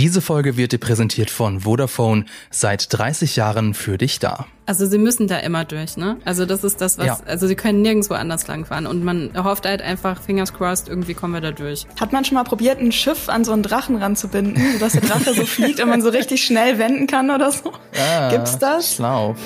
Diese Folge wird dir präsentiert von Vodafone, seit 30 Jahren für dich da. Also sie müssen da immer durch, ne? Also das ist das, was, ja. also sie können nirgendwo anders langfahren und man hofft halt einfach, fingers crossed, irgendwie kommen wir da durch. Hat man schon mal probiert, ein Schiff an so einen Drachen ranzubinden, sodass der Drache so fliegt und man so richtig schnell wenden kann oder so? Ah, Gibt's das? Schlau.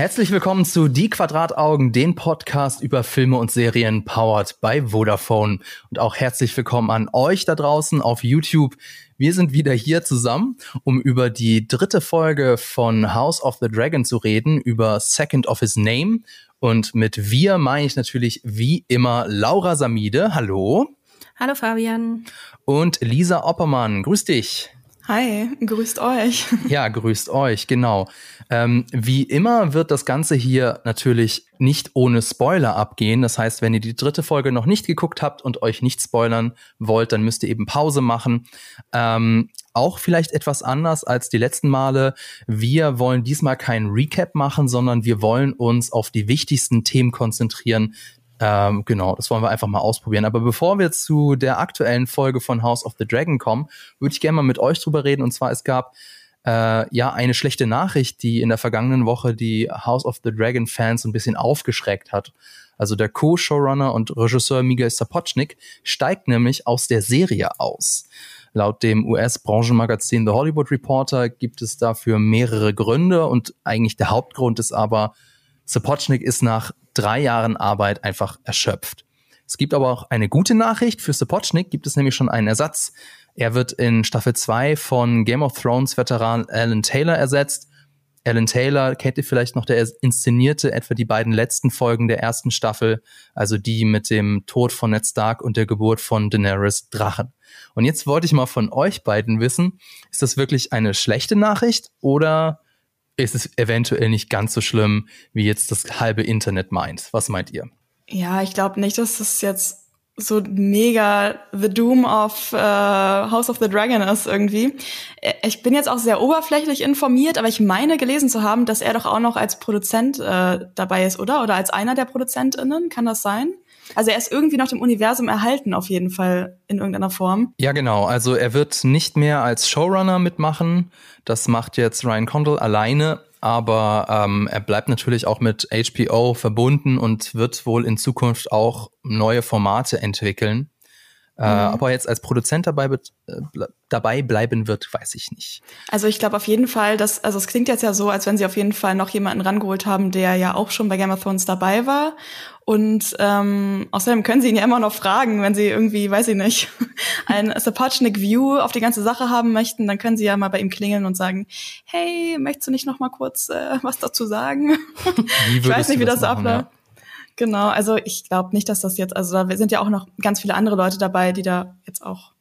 Herzlich willkommen zu Die Quadrataugen, den Podcast über Filme und Serien powered by Vodafone. Und auch herzlich willkommen an euch da draußen auf YouTube. Wir sind wieder hier zusammen, um über die dritte Folge von House of the Dragon zu reden, über Second of His Name. Und mit wir meine ich natürlich wie immer Laura Samide. Hallo. Hallo Fabian. Und Lisa Oppermann. Grüß dich. Hi, grüßt euch. Ja, grüßt euch, genau. Ähm, wie immer wird das Ganze hier natürlich nicht ohne Spoiler abgehen. Das heißt, wenn ihr die dritte Folge noch nicht geguckt habt und euch nicht spoilern wollt, dann müsst ihr eben Pause machen. Ähm, auch vielleicht etwas anders als die letzten Male. Wir wollen diesmal keinen Recap machen, sondern wir wollen uns auf die wichtigsten Themen konzentrieren, ähm, genau, das wollen wir einfach mal ausprobieren. Aber bevor wir zu der aktuellen Folge von House of the Dragon kommen, würde ich gerne mal mit euch drüber reden. Und zwar, es gab äh, ja eine schlechte Nachricht, die in der vergangenen Woche die House of the Dragon Fans ein bisschen aufgeschreckt hat. Also der Co-Showrunner und Regisseur Miguel Sapochnik steigt nämlich aus der Serie aus. Laut dem US-Branchenmagazin The Hollywood Reporter gibt es dafür mehrere Gründe und eigentlich der Hauptgrund ist aber, Sapochnik ist nach drei Jahren Arbeit einfach erschöpft. Es gibt aber auch eine gute Nachricht. Für Sapochnik gibt es nämlich schon einen Ersatz. Er wird in Staffel 2 von Game of Thrones Veteran Alan Taylor ersetzt. Alan Taylor kennt ihr vielleicht noch, der inszenierte etwa die beiden letzten Folgen der ersten Staffel, also die mit dem Tod von Ned Stark und der Geburt von Daenerys Drachen. Und jetzt wollte ich mal von euch beiden wissen, ist das wirklich eine schlechte Nachricht oder ist es eventuell nicht ganz so schlimm, wie jetzt das halbe Internet meint. Was meint ihr? Ja, ich glaube nicht, dass das jetzt so mega The Doom of äh, House of the Dragon ist irgendwie. Äh, ich bin jetzt auch sehr oberflächlich informiert, aber ich meine gelesen zu haben, dass er doch auch noch als Produzent äh, dabei ist, oder? Oder als einer der ProduzentInnen, kann das sein? Also er ist irgendwie noch dem Universum erhalten, auf jeden Fall in irgendeiner Form. Ja, genau. Also er wird nicht mehr als Showrunner mitmachen. Das macht jetzt Ryan Condal alleine. Aber ähm, er bleibt natürlich auch mit HBO verbunden und wird wohl in Zukunft auch neue Formate entwickeln. Äh, mhm. aber jetzt als Produzent dabei, äh, dabei bleiben wird, weiß ich nicht. Also ich glaube auf jeden Fall, dass, also es klingt jetzt ja so, als wenn sie auf jeden Fall noch jemanden rangeholt haben, der ja auch schon bei Game of Thrones dabei war. Und ähm, außerdem können sie ihn ja immer noch fragen, wenn sie irgendwie, weiß ich nicht, ein Sapochnik View auf die ganze Sache haben möchten, dann können sie ja mal bei ihm klingeln und sagen, hey, möchtest du nicht noch mal kurz äh, was dazu sagen? ich weiß nicht, wie das, das abläuft. Ja. Genau, also ich glaube nicht, dass das jetzt, also da sind ja auch noch ganz viele andere Leute dabei, die da jetzt auch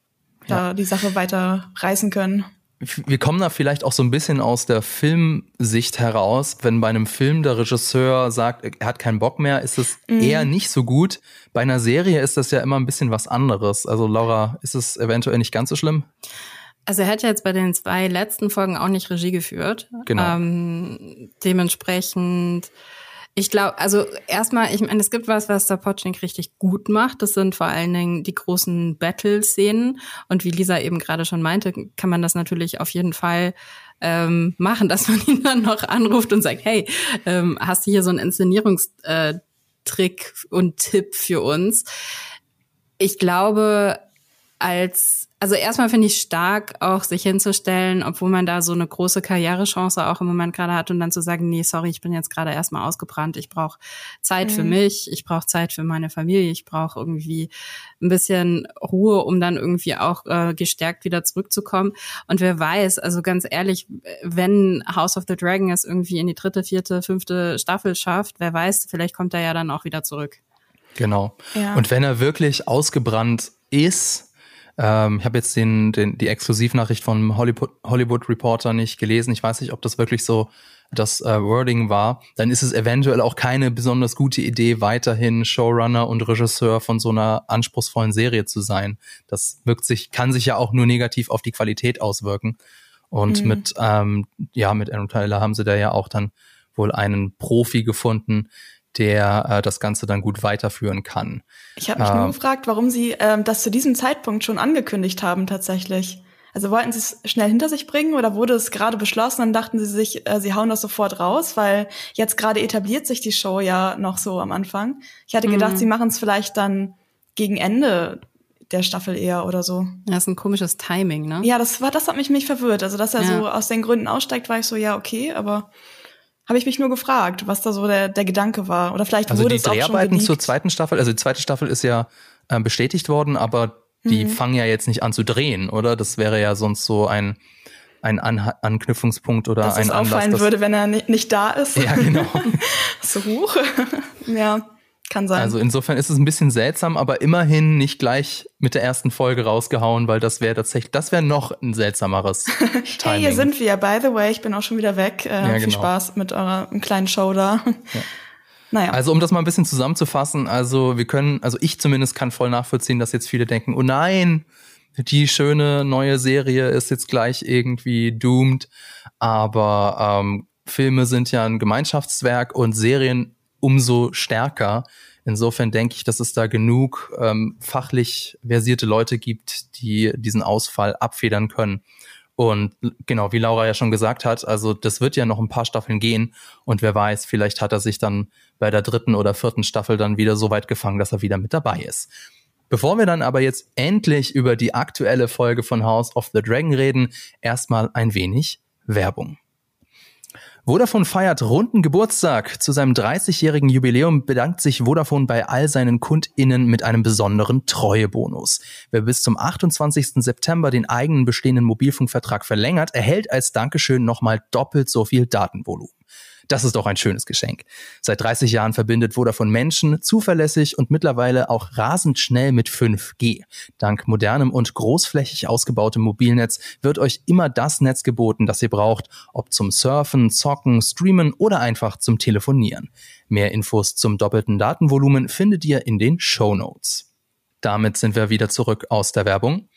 ja. da die Sache weiter reißen können. Wir kommen da vielleicht auch so ein bisschen aus der Filmsicht heraus. Wenn bei einem Film der Regisseur sagt, er hat keinen Bock mehr, ist es mhm. eher nicht so gut. Bei einer Serie ist das ja immer ein bisschen was anderes. Also Laura, ist es eventuell nicht ganz so schlimm? Also er hat ja jetzt bei den zwei letzten Folgen auch nicht Regie geführt. Genau. Ähm, dementsprechend ich glaube, also erstmal, ich meine, es gibt was, was Sapochnik richtig gut macht. Das sind vor allen Dingen die großen Battle-Szenen. Und wie Lisa eben gerade schon meinte, kann man das natürlich auf jeden Fall ähm, machen, dass man ihn dann noch anruft und sagt, hey, ähm, hast du hier so einen Inszenierungstrick äh, und Tipp für uns? Ich glaube, als also erstmal finde ich stark, auch sich hinzustellen, obwohl man da so eine große Karrierechance auch im Moment gerade hat und dann zu sagen, nee, sorry, ich bin jetzt gerade erstmal ausgebrannt, ich brauche Zeit mhm. für mich, ich brauche Zeit für meine Familie, ich brauche irgendwie ein bisschen Ruhe, um dann irgendwie auch äh, gestärkt wieder zurückzukommen. Und wer weiß, also ganz ehrlich, wenn House of the Dragon es irgendwie in die dritte, vierte, fünfte Staffel schafft, wer weiß, vielleicht kommt er ja dann auch wieder zurück. Genau. Ja. Und wenn er wirklich ausgebrannt ist, ähm, ich habe jetzt den, den, die Exklusivnachricht vom Hollywood, Hollywood Reporter nicht gelesen. Ich weiß nicht, ob das wirklich so das äh, Wording war. Dann ist es eventuell auch keine besonders gute Idee, weiterhin Showrunner und Regisseur von so einer anspruchsvollen Serie zu sein. Das wirkt sich, kann sich ja auch nur negativ auf die Qualität auswirken. Und mhm. mit, ähm, ja, mit Aaron Tyler haben sie da ja auch dann wohl einen Profi gefunden, der äh, das Ganze dann gut weiterführen kann. Ich habe mich äh, nur gefragt, warum Sie ähm, das zu diesem Zeitpunkt schon angekündigt haben tatsächlich. Also wollten Sie es schnell hinter sich bringen oder wurde es gerade beschlossen und dachten Sie sich, äh, Sie hauen das sofort raus, weil jetzt gerade etabliert sich die Show ja noch so am Anfang. Ich hatte gedacht, mhm. Sie machen es vielleicht dann gegen Ende der Staffel eher oder so. Ja, ist ein komisches Timing, ne? Ja, das war, das hat mich mich verwirrt. Also, dass er ja. so aus den Gründen aussteigt, war ich so, ja, okay, aber habe ich mich nur gefragt, was da so der, der Gedanke war. Oder vielleicht also wurde die es auch Dreharbeiten schon zur zweiten Staffel, also die zweite Staffel ist ja äh, bestätigt worden, aber die mhm. fangen ja jetzt nicht an zu drehen, oder? Das wäre ja sonst so ein ein An Anknüpfungspunkt oder dass ein es Anlass. auffallen würde, wenn er nicht da ist. Ja, genau. so hoch. ja. Kann sein. Also insofern ist es ein bisschen seltsam, aber immerhin nicht gleich mit der ersten Folge rausgehauen, weil das wäre tatsächlich, das wäre noch ein seltsameres Timing. hey, hier sind wir. By the way, ich bin auch schon wieder weg. Äh, ja, genau. Viel Spaß mit eurer kleinen Show da. Ja. Naja. Also um das mal ein bisschen zusammenzufassen, also wir können, also ich zumindest kann voll nachvollziehen, dass jetzt viele denken, oh nein, die schöne neue Serie ist jetzt gleich irgendwie doomed. Aber ähm, Filme sind ja ein Gemeinschaftswerk und Serien umso stärker. Insofern denke ich, dass es da genug ähm, fachlich versierte Leute gibt, die diesen Ausfall abfedern können. Und genau, wie Laura ja schon gesagt hat, also das wird ja noch ein paar Staffeln gehen und wer weiß, vielleicht hat er sich dann bei der dritten oder vierten Staffel dann wieder so weit gefangen, dass er wieder mit dabei ist. Bevor wir dann aber jetzt endlich über die aktuelle Folge von House of the Dragon reden, erstmal ein wenig Werbung. Vodafone feiert runden Geburtstag. Zu seinem 30-jährigen Jubiläum bedankt sich Vodafone bei all seinen KundInnen mit einem besonderen Treuebonus. Wer bis zum 28. September den eigenen bestehenden Mobilfunkvertrag verlängert, erhält als Dankeschön nochmal doppelt so viel Datenvolumen. Das ist doch ein schönes Geschenk. Seit 30 Jahren verbindet Vodafone Menschen zuverlässig und mittlerweile auch rasend schnell mit 5G. Dank modernem und großflächig ausgebautem Mobilnetz wird euch immer das Netz geboten, das ihr braucht, ob zum Surfen, Zocken, Streamen oder einfach zum Telefonieren. Mehr Infos zum doppelten Datenvolumen findet ihr in den Show Notes. Damit sind wir wieder zurück aus der Werbung.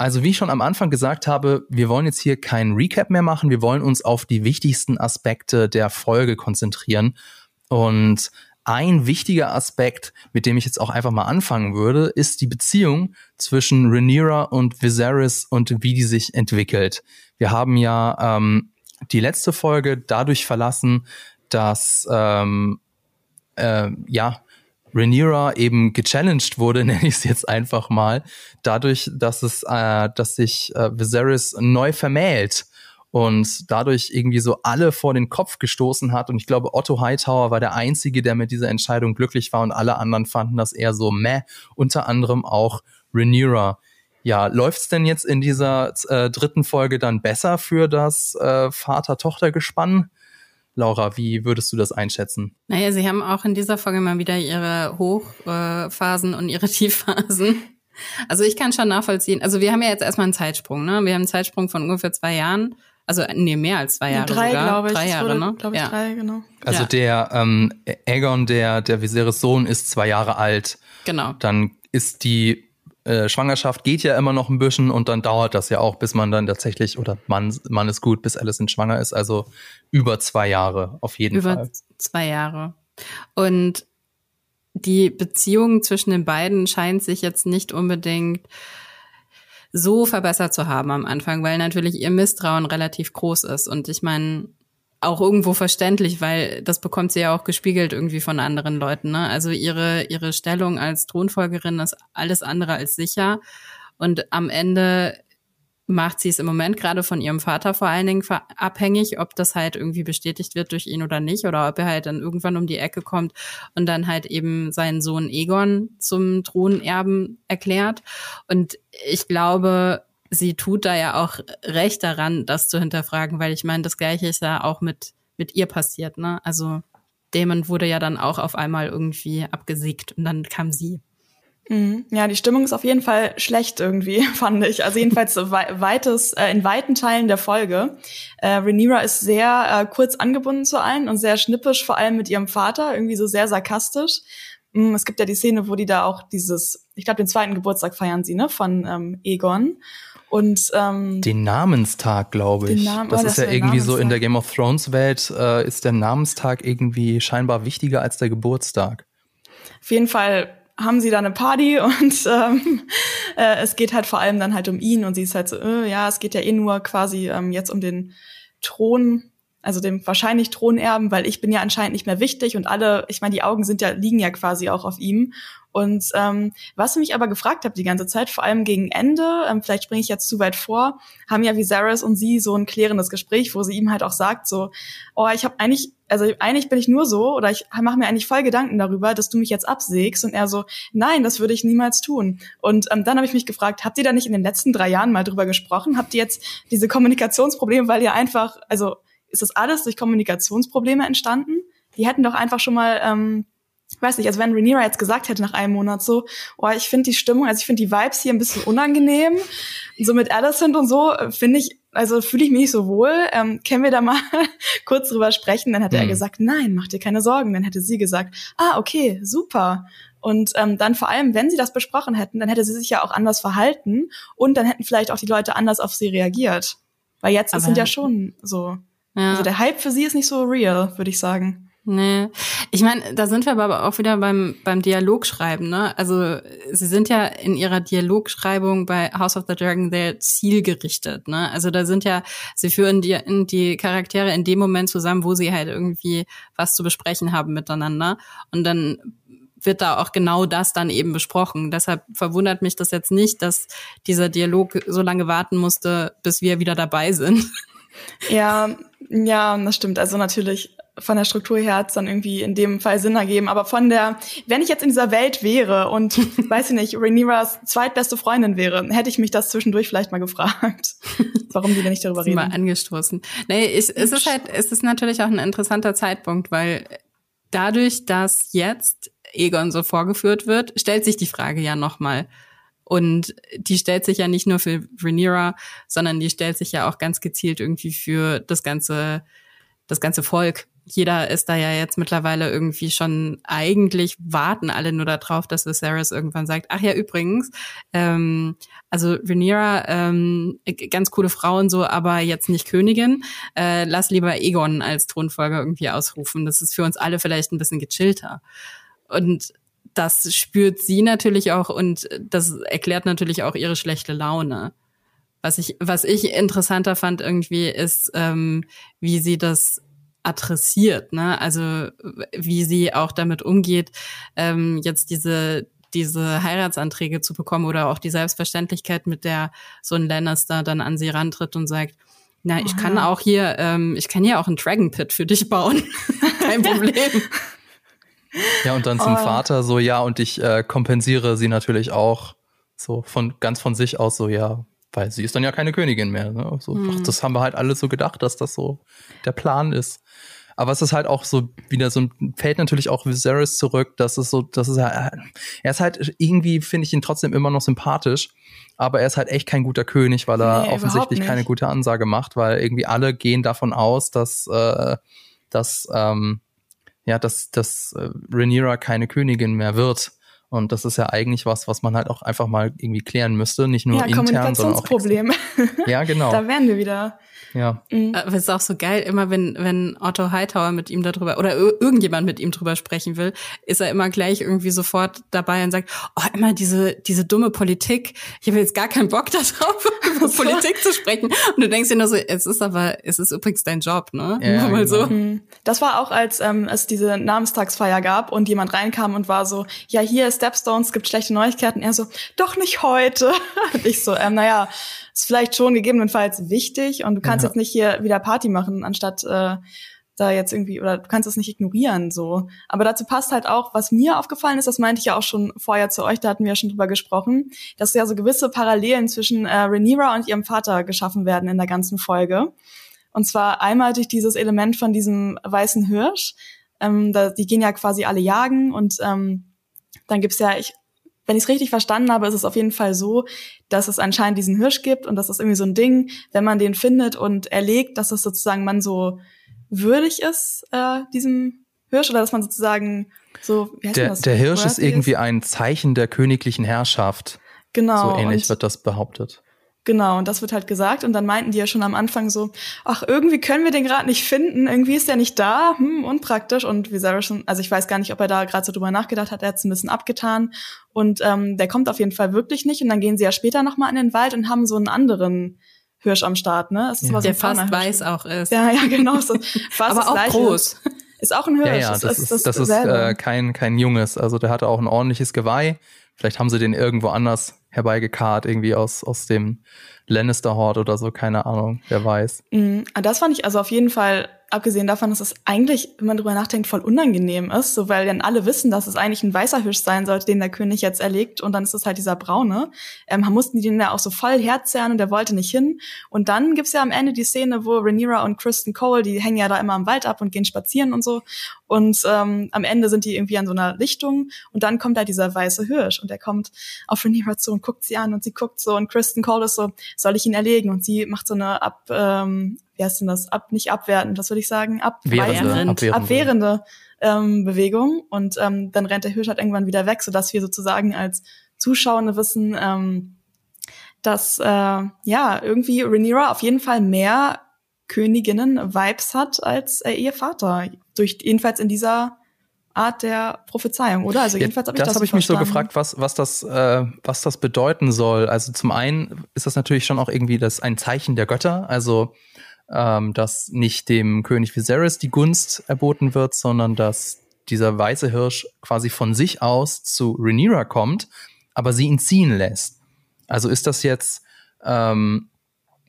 Also wie ich schon am Anfang gesagt habe, wir wollen jetzt hier keinen Recap mehr machen. Wir wollen uns auf die wichtigsten Aspekte der Folge konzentrieren. Und ein wichtiger Aspekt, mit dem ich jetzt auch einfach mal anfangen würde, ist die Beziehung zwischen Rhaenyra und Viserys und wie die sich entwickelt. Wir haben ja ähm, die letzte Folge dadurch verlassen, dass ähm, äh, ja Rhaenyra eben gechallenged wurde, nenne ich es jetzt einfach mal, dadurch, dass es, äh, dass sich äh, Viserys neu vermählt und dadurch irgendwie so alle vor den Kopf gestoßen hat. Und ich glaube, Otto Hightower war der Einzige, der mit dieser Entscheidung glücklich war und alle anderen fanden das eher so meh, unter anderem auch Rhaenyra. Ja, läuft's denn jetzt in dieser äh, dritten Folge dann besser für das äh, Vater-Tochter-Gespann? Laura, wie würdest du das einschätzen? Naja, sie haben auch in dieser Folge mal wieder ihre Hochphasen und ihre Tiefphasen. Also ich kann schon nachvollziehen. Also wir haben ja jetzt erstmal einen Zeitsprung, ne? Wir haben einen Zeitsprung von ungefähr zwei Jahren. Also nee, mehr als zwei Jahre drei, sogar. glaube ich. Drei Jahre, wurde, ne? Glaube ich, ja. drei, genau. Also Ja. der ähm, Aegon, der der Viserys Sohn, ist zwei Jahre alt. Genau. Dann ist die äh, Schwangerschaft geht ja immer noch ein bisschen und dann dauert das ja auch, bis man dann tatsächlich oder Mann, Mann ist gut, bis Alicent schwanger ist. Also über zwei Jahre auf jeden Über Fall. zwei Jahre. Und die Beziehung zwischen den beiden scheint sich jetzt nicht unbedingt so verbessert zu haben am Anfang, weil natürlich ihr Misstrauen relativ groß ist. Und ich meine, auch irgendwo verständlich, weil das bekommt sie ja auch gespiegelt irgendwie von anderen Leuten. Ne? Also ihre, ihre Stellung als Thronfolgerin ist alles andere als sicher. Und am Ende macht sie es im Moment gerade von ihrem Vater vor allen Dingen abhängig, ob das halt irgendwie bestätigt wird durch ihn oder nicht oder ob er halt dann irgendwann um die Ecke kommt und dann halt eben seinen Sohn Egon zum Thronerben erklärt. Und ich glaube, sie tut da ja auch recht daran, das zu hinterfragen, weil ich meine, das Gleiche ist ja auch mit, mit ihr passiert, ne? Also Damon wurde ja dann auch auf einmal irgendwie abgesiegt und dann kam sie. Mhm. Ja, die Stimmung ist auf jeden Fall schlecht irgendwie, fand ich. Also jedenfalls wei weites, äh, in weiten Teilen der Folge. Äh, Rhaenyra ist sehr äh, kurz angebunden zu allen und sehr schnippisch, vor allem mit ihrem Vater, irgendwie so sehr sarkastisch. Mm, es gibt ja die Szene, wo die da auch dieses, ich glaube, den zweiten Geburtstag feiern sie, ne, von ähm, Egon. Und ähm, den Namenstag, glaube ich. Namen, das oh, ist das ja irgendwie Namenstag. so in der Game of Thrones Welt äh, ist der Namenstag irgendwie scheinbar wichtiger als der Geburtstag. Auf jeden Fall haben sie da eine Party und ähm, äh, es geht halt vor allem dann halt um ihn und sie ist halt so, äh, ja, es geht ja eh nur quasi ähm, jetzt um den Thron also dem wahrscheinlich Thronerben, weil ich bin ja anscheinend nicht mehr wichtig und alle, ich meine, die Augen sind ja, liegen ja quasi auch auf ihm. Und ähm, was ich mich aber gefragt habe die ganze Zeit, vor allem gegen Ende, ähm, vielleicht springe ich jetzt zu weit vor, haben ja Viserys und sie so ein klärendes Gespräch, wo sie ihm halt auch sagt, so, oh, ich habe eigentlich, also eigentlich bin ich nur so, oder ich mache mir eigentlich voll Gedanken darüber, dass du mich jetzt absägst. Und er so, nein, das würde ich niemals tun. Und ähm, dann habe ich mich gefragt, habt ihr da nicht in den letzten drei Jahren mal drüber gesprochen? Habt ihr jetzt diese Kommunikationsprobleme, weil ihr einfach, also ist das alles durch Kommunikationsprobleme entstanden? Die hätten doch einfach schon mal, ähm, weiß nicht, also wenn Rhaenyra jetzt gesagt hätte nach einem Monat so, oh, ich finde die Stimmung, also ich finde die Vibes hier ein bisschen unangenehm, so mit Alicent und so, finde ich, also fühle ich mich nicht so wohl. Ähm, können wir da mal kurz drüber sprechen? Dann hätte mhm. er gesagt, nein, mach dir keine Sorgen. Dann hätte sie gesagt, ah, okay, super. Und ähm, dann vor allem, wenn sie das besprochen hätten, dann hätte sie sich ja auch anders verhalten und dann hätten vielleicht auch die Leute anders auf sie reagiert. Weil jetzt Aber sind ja schon so ja. Also der Hype für sie ist nicht so real, würde ich sagen. Nee. Ich meine, da sind wir aber auch wieder beim, beim Dialogschreiben, ne? Also sie sind ja in ihrer Dialogschreibung bei House of the Dragon sehr zielgerichtet, ne? Also da sind ja, sie führen die, die Charaktere in dem Moment zusammen, wo sie halt irgendwie was zu besprechen haben miteinander. Und dann wird da auch genau das dann eben besprochen. Deshalb verwundert mich das jetzt nicht, dass dieser Dialog so lange warten musste, bis wir wieder dabei sind. Ja, ja, das stimmt. Also natürlich von der Struktur her hat es dann irgendwie in dem Fall Sinn ergeben. Aber von der, wenn ich jetzt in dieser Welt wäre und, weiß ich nicht, Rhaenyras zweitbeste Freundin wäre, hätte ich mich das zwischendurch vielleicht mal gefragt, warum die denn nicht darüber reden. Mal angestoßen. Nee, ich, es ist halt, es ist natürlich auch ein interessanter Zeitpunkt, weil dadurch, dass jetzt Egon so vorgeführt wird, stellt sich die Frage ja nochmal, und die stellt sich ja nicht nur für Rhaenyra, sondern die stellt sich ja auch ganz gezielt irgendwie für das ganze, das ganze Volk. Jeder ist da ja jetzt mittlerweile irgendwie schon, eigentlich warten alle nur darauf, dass Viserys irgendwann sagt, ach ja, übrigens, ähm, also Rhaenyra, ähm, ganz coole Frau und so, aber jetzt nicht Königin. Äh, lass lieber Egon als Thronfolger irgendwie ausrufen. Das ist für uns alle vielleicht ein bisschen gechillter. Und das spürt sie natürlich auch und das erklärt natürlich auch ihre schlechte Laune. Was ich, was ich interessanter fand irgendwie ist, ähm, wie sie das adressiert, ne? Also wie sie auch damit umgeht, ähm, jetzt diese diese Heiratsanträge zu bekommen oder auch die Selbstverständlichkeit, mit der so ein Lannister dann an sie rantritt und sagt, na, ich kann auch hier, ähm, ich kann hier auch einen Dragon Pit für dich bauen. Kein Problem. Ja, und dann zum oh. Vater so, ja, und ich äh, kompensiere sie natürlich auch so von ganz von sich aus so, ja, weil sie ist dann ja keine Königin mehr. Ne? So, hm. ach, das haben wir halt alle so gedacht, dass das so der Plan ist. Aber es ist halt auch so wieder so ein fällt natürlich auch Viserys zurück, dass es so, das ist ja, er ist halt irgendwie finde ich ihn trotzdem immer noch sympathisch, aber er ist halt echt kein guter König, weil er nee, offensichtlich keine gute Ansage macht, weil irgendwie alle gehen davon aus, dass äh, dass ähm, ja, dass, dass äh, Rhaenyra keine Königin mehr wird. Und das ist ja eigentlich was, was man halt auch einfach mal irgendwie klären müsste, nicht nur ja, intern, sondern auch. Problem. Ja, genau. da wären wir wieder. Ja. Mhm. Aber es ist auch so geil, immer wenn, wenn Otto Hightower mit ihm darüber oder irgendjemand mit ihm drüber sprechen will, ist er immer gleich irgendwie sofort dabei und sagt, oh, immer diese, diese dumme Politik. Ich habe jetzt gar keinen Bock darauf, über Politik zu sprechen. Und du denkst dir nur so, es ist aber, es ist übrigens dein Job, ne? Ja, mal genau. so. Mhm. Das war auch, als ähm, es diese Namenstagsfeier gab und jemand reinkam und war so, ja, hier ist Stepstones, gibt schlechte Neuigkeiten. Er so, doch nicht heute. und ich so, ähm, naja, ist vielleicht schon gegebenenfalls wichtig und du kannst ja. jetzt nicht hier wieder Party machen, anstatt äh, da jetzt irgendwie, oder du kannst es nicht ignorieren, so. Aber dazu passt halt auch, was mir aufgefallen ist, das meinte ich ja auch schon vorher zu euch, da hatten wir ja schon drüber gesprochen, dass ja so gewisse Parallelen zwischen äh, Rhaenyra und ihrem Vater geschaffen werden in der ganzen Folge. Und zwar einmal durch dieses Element von diesem weißen Hirsch. Ähm, da, die gehen ja quasi alle jagen und ähm, dann gibt's ja, ich wenn ich es richtig verstanden habe, ist es auf jeden Fall so, dass es anscheinend diesen Hirsch gibt und das ist irgendwie so ein Ding, wenn man den findet und erlegt, dass es sozusagen man so würdig ist, äh, diesem Hirsch oder dass man sozusagen so, wie heißt der, das? Der Hirsch ist irgendwie ein Zeichen der königlichen Herrschaft. Genau. So ähnlich wird das behauptet. Genau, und das wird halt gesagt. Und dann meinten die ja schon am Anfang so, ach, irgendwie können wir den gerade nicht finden, irgendwie ist der nicht da, hm, unpraktisch. Und Viserys schon, also ich weiß gar nicht, ob er da gerade so drüber nachgedacht hat, er hat es ein bisschen abgetan. Und ähm, der kommt auf jeden Fall wirklich nicht. Und dann gehen sie ja später nochmal in den Wald und haben so einen anderen Hirsch am Start, ne? Ja. So der fast weiß auch ist. Ja, ja, genau. So fast Aber auch groß. Ist auch ein Hirsch. Ja, ja, das, das ist, das, das ist äh, kein, kein Junges. Also der hatte auch ein ordentliches Geweih. Vielleicht haben sie den irgendwo anders herbeigekarrt, irgendwie aus, aus dem Lannister-Hort oder so, keine Ahnung, wer weiß. Mhm. Das fand ich also auf jeden Fall abgesehen davon, dass es eigentlich, wenn man drüber nachdenkt, voll unangenehm ist, so weil dann alle wissen, dass es eigentlich ein weißer Hirsch sein sollte, den der König jetzt erlegt und dann ist es halt dieser braune. Ähm, mussten die den ja auch so voll herzerren und der wollte nicht hin. Und dann gibt's ja am Ende die Szene, wo Rhaenyra und Kristen Cole, die hängen ja da immer im Wald ab und gehen spazieren und so. Und ähm, am Ende sind die irgendwie an so einer Lichtung und dann kommt da dieser weiße Hirsch und der kommt auf Rhaenyra zu und guckt sie an und sie guckt so und Kristen Cole ist so, soll ich ihn erlegen? Und sie macht so eine ab ähm, wie heißt denn das? Ab, nicht abwertend, was würde ich sagen? Abwehrende, abwehrende, abwehrende ähm, Bewegung. Und ähm, dann rennt der Hirsch halt irgendwann wieder weg, sodass wir sozusagen als Zuschauende wissen, ähm, dass äh, ja irgendwie Rhaenyra auf jeden Fall mehr Königinnen-Vibes hat als äh, ihr Vater. Durch jedenfalls in dieser Art der Prophezeiung, oder? Also jedenfalls habe ich das. Das habe ich mich so gefragt, was, was, das, äh, was das bedeuten soll. Also zum einen ist das natürlich schon auch irgendwie das ein Zeichen der Götter. Also ähm, dass nicht dem König Viserys die Gunst erboten wird, sondern dass dieser weiße Hirsch quasi von sich aus zu Rhaenyra kommt, aber sie ihn ziehen lässt. Also ist das jetzt, ähm,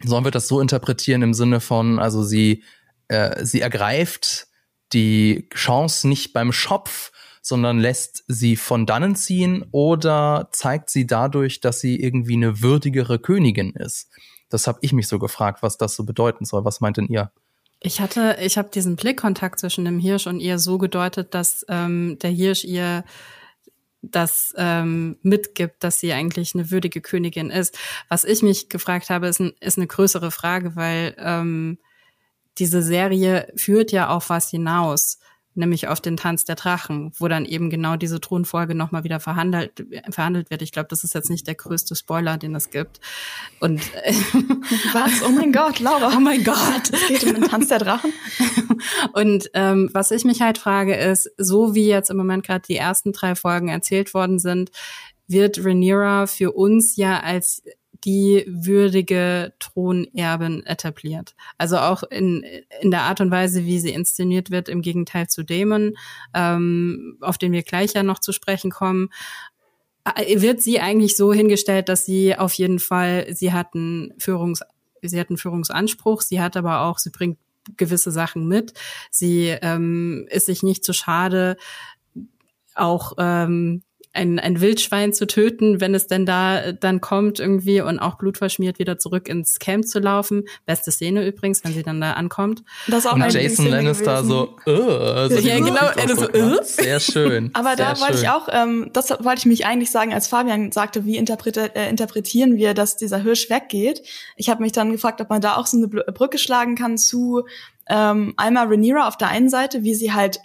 sollen wir das so interpretieren im Sinne von, also sie, äh, sie ergreift die Chance nicht beim Schopf, sondern lässt sie von dannen ziehen oder zeigt sie dadurch, dass sie irgendwie eine würdigere Königin ist? Das habe ich mich so gefragt, was das so bedeuten soll. Was meint denn ihr? Ich hatte, ich habe diesen Blickkontakt zwischen dem Hirsch und ihr so gedeutet, dass ähm, der Hirsch ihr das ähm, mitgibt, dass sie eigentlich eine würdige Königin ist. Was ich mich gefragt habe, ist, ein, ist eine größere Frage, weil ähm, diese Serie führt ja auf was hinaus nämlich auf den Tanz der Drachen, wo dann eben genau diese Thronfolge nochmal wieder verhandelt, verhandelt wird. Ich glaube, das ist jetzt nicht der größte Spoiler, den es gibt. Und äh, was? Oh mein Gott, Laura. Oh mein Gott. Es geht um den Tanz der Drachen. Und ähm, was ich mich halt frage, ist, so wie jetzt im Moment gerade die ersten drei Folgen erzählt worden sind, wird Rhaenyra für uns ja als die würdige Thronerbin etabliert. Also auch in, in der Art und Weise, wie sie inszeniert wird, im Gegenteil zu Damon, ähm, auf den wir gleich ja noch zu sprechen kommen äh, wird sie eigentlich so hingestellt, dass sie auf jeden Fall, sie hat einen Führungs, sie hat einen Führungsanspruch, sie hat aber auch, sie bringt gewisse Sachen mit. Sie ähm, ist sich nicht zu schade, auch ähm, ein, ein Wildschwein zu töten, wenn es denn da dann kommt irgendwie und auch blutverschmiert wieder zurück ins Camp zu laufen. Beste Szene übrigens, wenn sie dann da ankommt. Das ist auch und Jason Lannister so, uh, so ja genau, er so, uh. sehr schön. Aber sehr da wollte ich auch, ähm, das wollte ich mich eigentlich sagen, als Fabian sagte, wie interpretiert, äh, interpretieren wir, dass dieser Hirsch weggeht. Ich habe mich dann gefragt, ob man da auch so eine Brücke schlagen kann zu ähm, einmal Rhaenyra auf der einen Seite, wie sie halt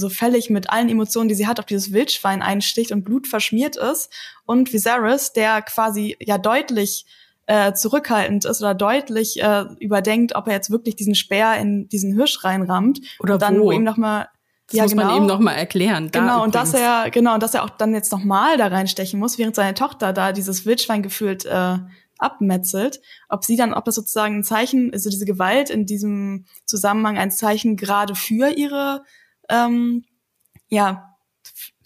so völlig mit allen Emotionen, die sie hat, auf dieses Wildschwein einsticht und Blut verschmiert ist. Und Viserys, der quasi ja deutlich äh, zurückhaltend ist oder deutlich äh, überdenkt, ob er jetzt wirklich diesen Speer in diesen Hirsch reinrammt. Oder und dann wo? ihm noch mal das ja, muss genau. man ihm noch mal erklären. Da genau, übrigens. und dass er genau, und dass er auch dann jetzt noch mal da reinstechen muss, während seine Tochter da dieses Wildschwein gefühlt äh, abmetzelt, ob sie dann, ob das sozusagen ein Zeichen, also diese Gewalt in diesem Zusammenhang ein Zeichen gerade für ihre ähm, ja,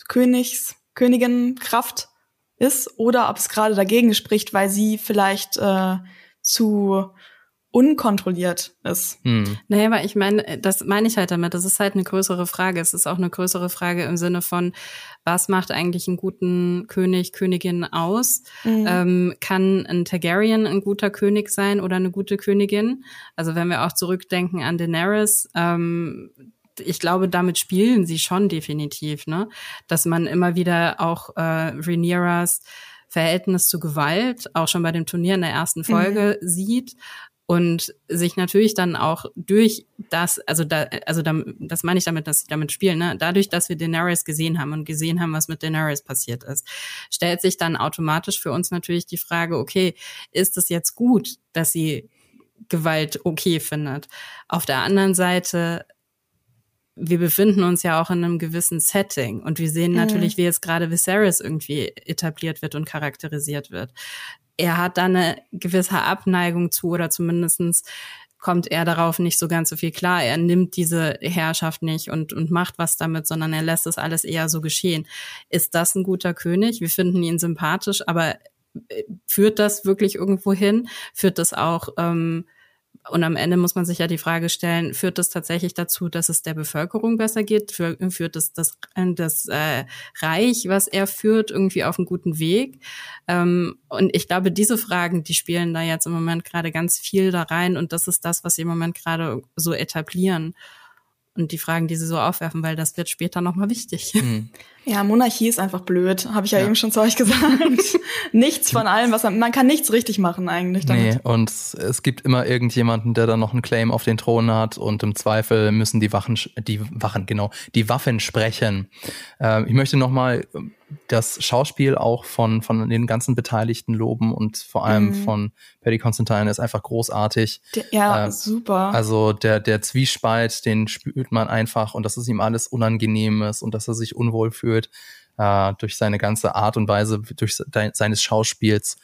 Königs, Königin Kraft ist oder ob es gerade dagegen spricht, weil sie vielleicht äh, zu unkontrolliert ist. Hm. Naja, aber ich meine, das meine ich halt damit. Das ist halt eine größere Frage. Es ist auch eine größere Frage im Sinne von, was macht eigentlich einen guten König, Königin aus? Mhm. Ähm, kann ein Targaryen ein guter König sein oder eine gute Königin? Also wenn wir auch zurückdenken an Daenerys, ähm, ich glaube, damit spielen sie schon definitiv, ne? Dass man immer wieder auch äh, Rhaenyras Verhältnis zu Gewalt, auch schon bei dem Turnier in der ersten Folge, mhm. sieht. und sich natürlich dann auch durch das, also da, also da, das meine ich damit, dass sie damit spielen, ne? dadurch, dass wir Daenerys gesehen haben und gesehen haben, was mit Daenerys passiert ist, stellt sich dann automatisch für uns natürlich die Frage, okay, ist es jetzt gut, dass sie Gewalt okay findet? Auf der anderen Seite wir befinden uns ja auch in einem gewissen Setting und wir sehen mhm. natürlich, wie jetzt gerade Viserys irgendwie etabliert wird und charakterisiert wird er hat da eine gewisse Abneigung zu oder zumindestens kommt er darauf nicht so ganz so viel klar. Er nimmt diese Herrschaft nicht und, und macht was damit, sondern er lässt es alles eher so geschehen. Ist das ein guter König? Wir finden ihn sympathisch, aber äh, führt das wirklich irgendwo hin? Führt das auch ähm, und am Ende muss man sich ja die Frage stellen, führt das tatsächlich dazu, dass es der Bevölkerung besser geht? Führt das das, das äh, Reich, was er führt, irgendwie auf einen guten Weg? Ähm, und ich glaube, diese Fragen, die spielen da jetzt im Moment gerade ganz viel da rein und das ist das, was sie im Moment gerade so etablieren und die Fragen, die sie so aufwerfen, weil das wird später nochmal wichtig. Mhm. Ja, Monarchie ist einfach blöd, habe ich ja, ja, eben schon zu euch gesagt. nichts von allem, was man, man kann nichts richtig machen eigentlich damit. Nee, und es gibt immer irgendjemanden, der dann noch einen Claim auf den Thron hat und im Zweifel müssen die Wachen, die Wachen, genau, die Waffen sprechen. Äh, ich möchte nochmal das Schauspiel auch von, von den ganzen Beteiligten loben und vor allem mhm. von Paddy Constantine ist einfach großartig. Der, ja, äh, super. Also der, der Zwiespalt, den spürt man einfach und dass es ihm alles unangenehm ist und dass er sich unwohl fühlt äh, durch seine ganze Art und Weise, durch de seines Schauspiels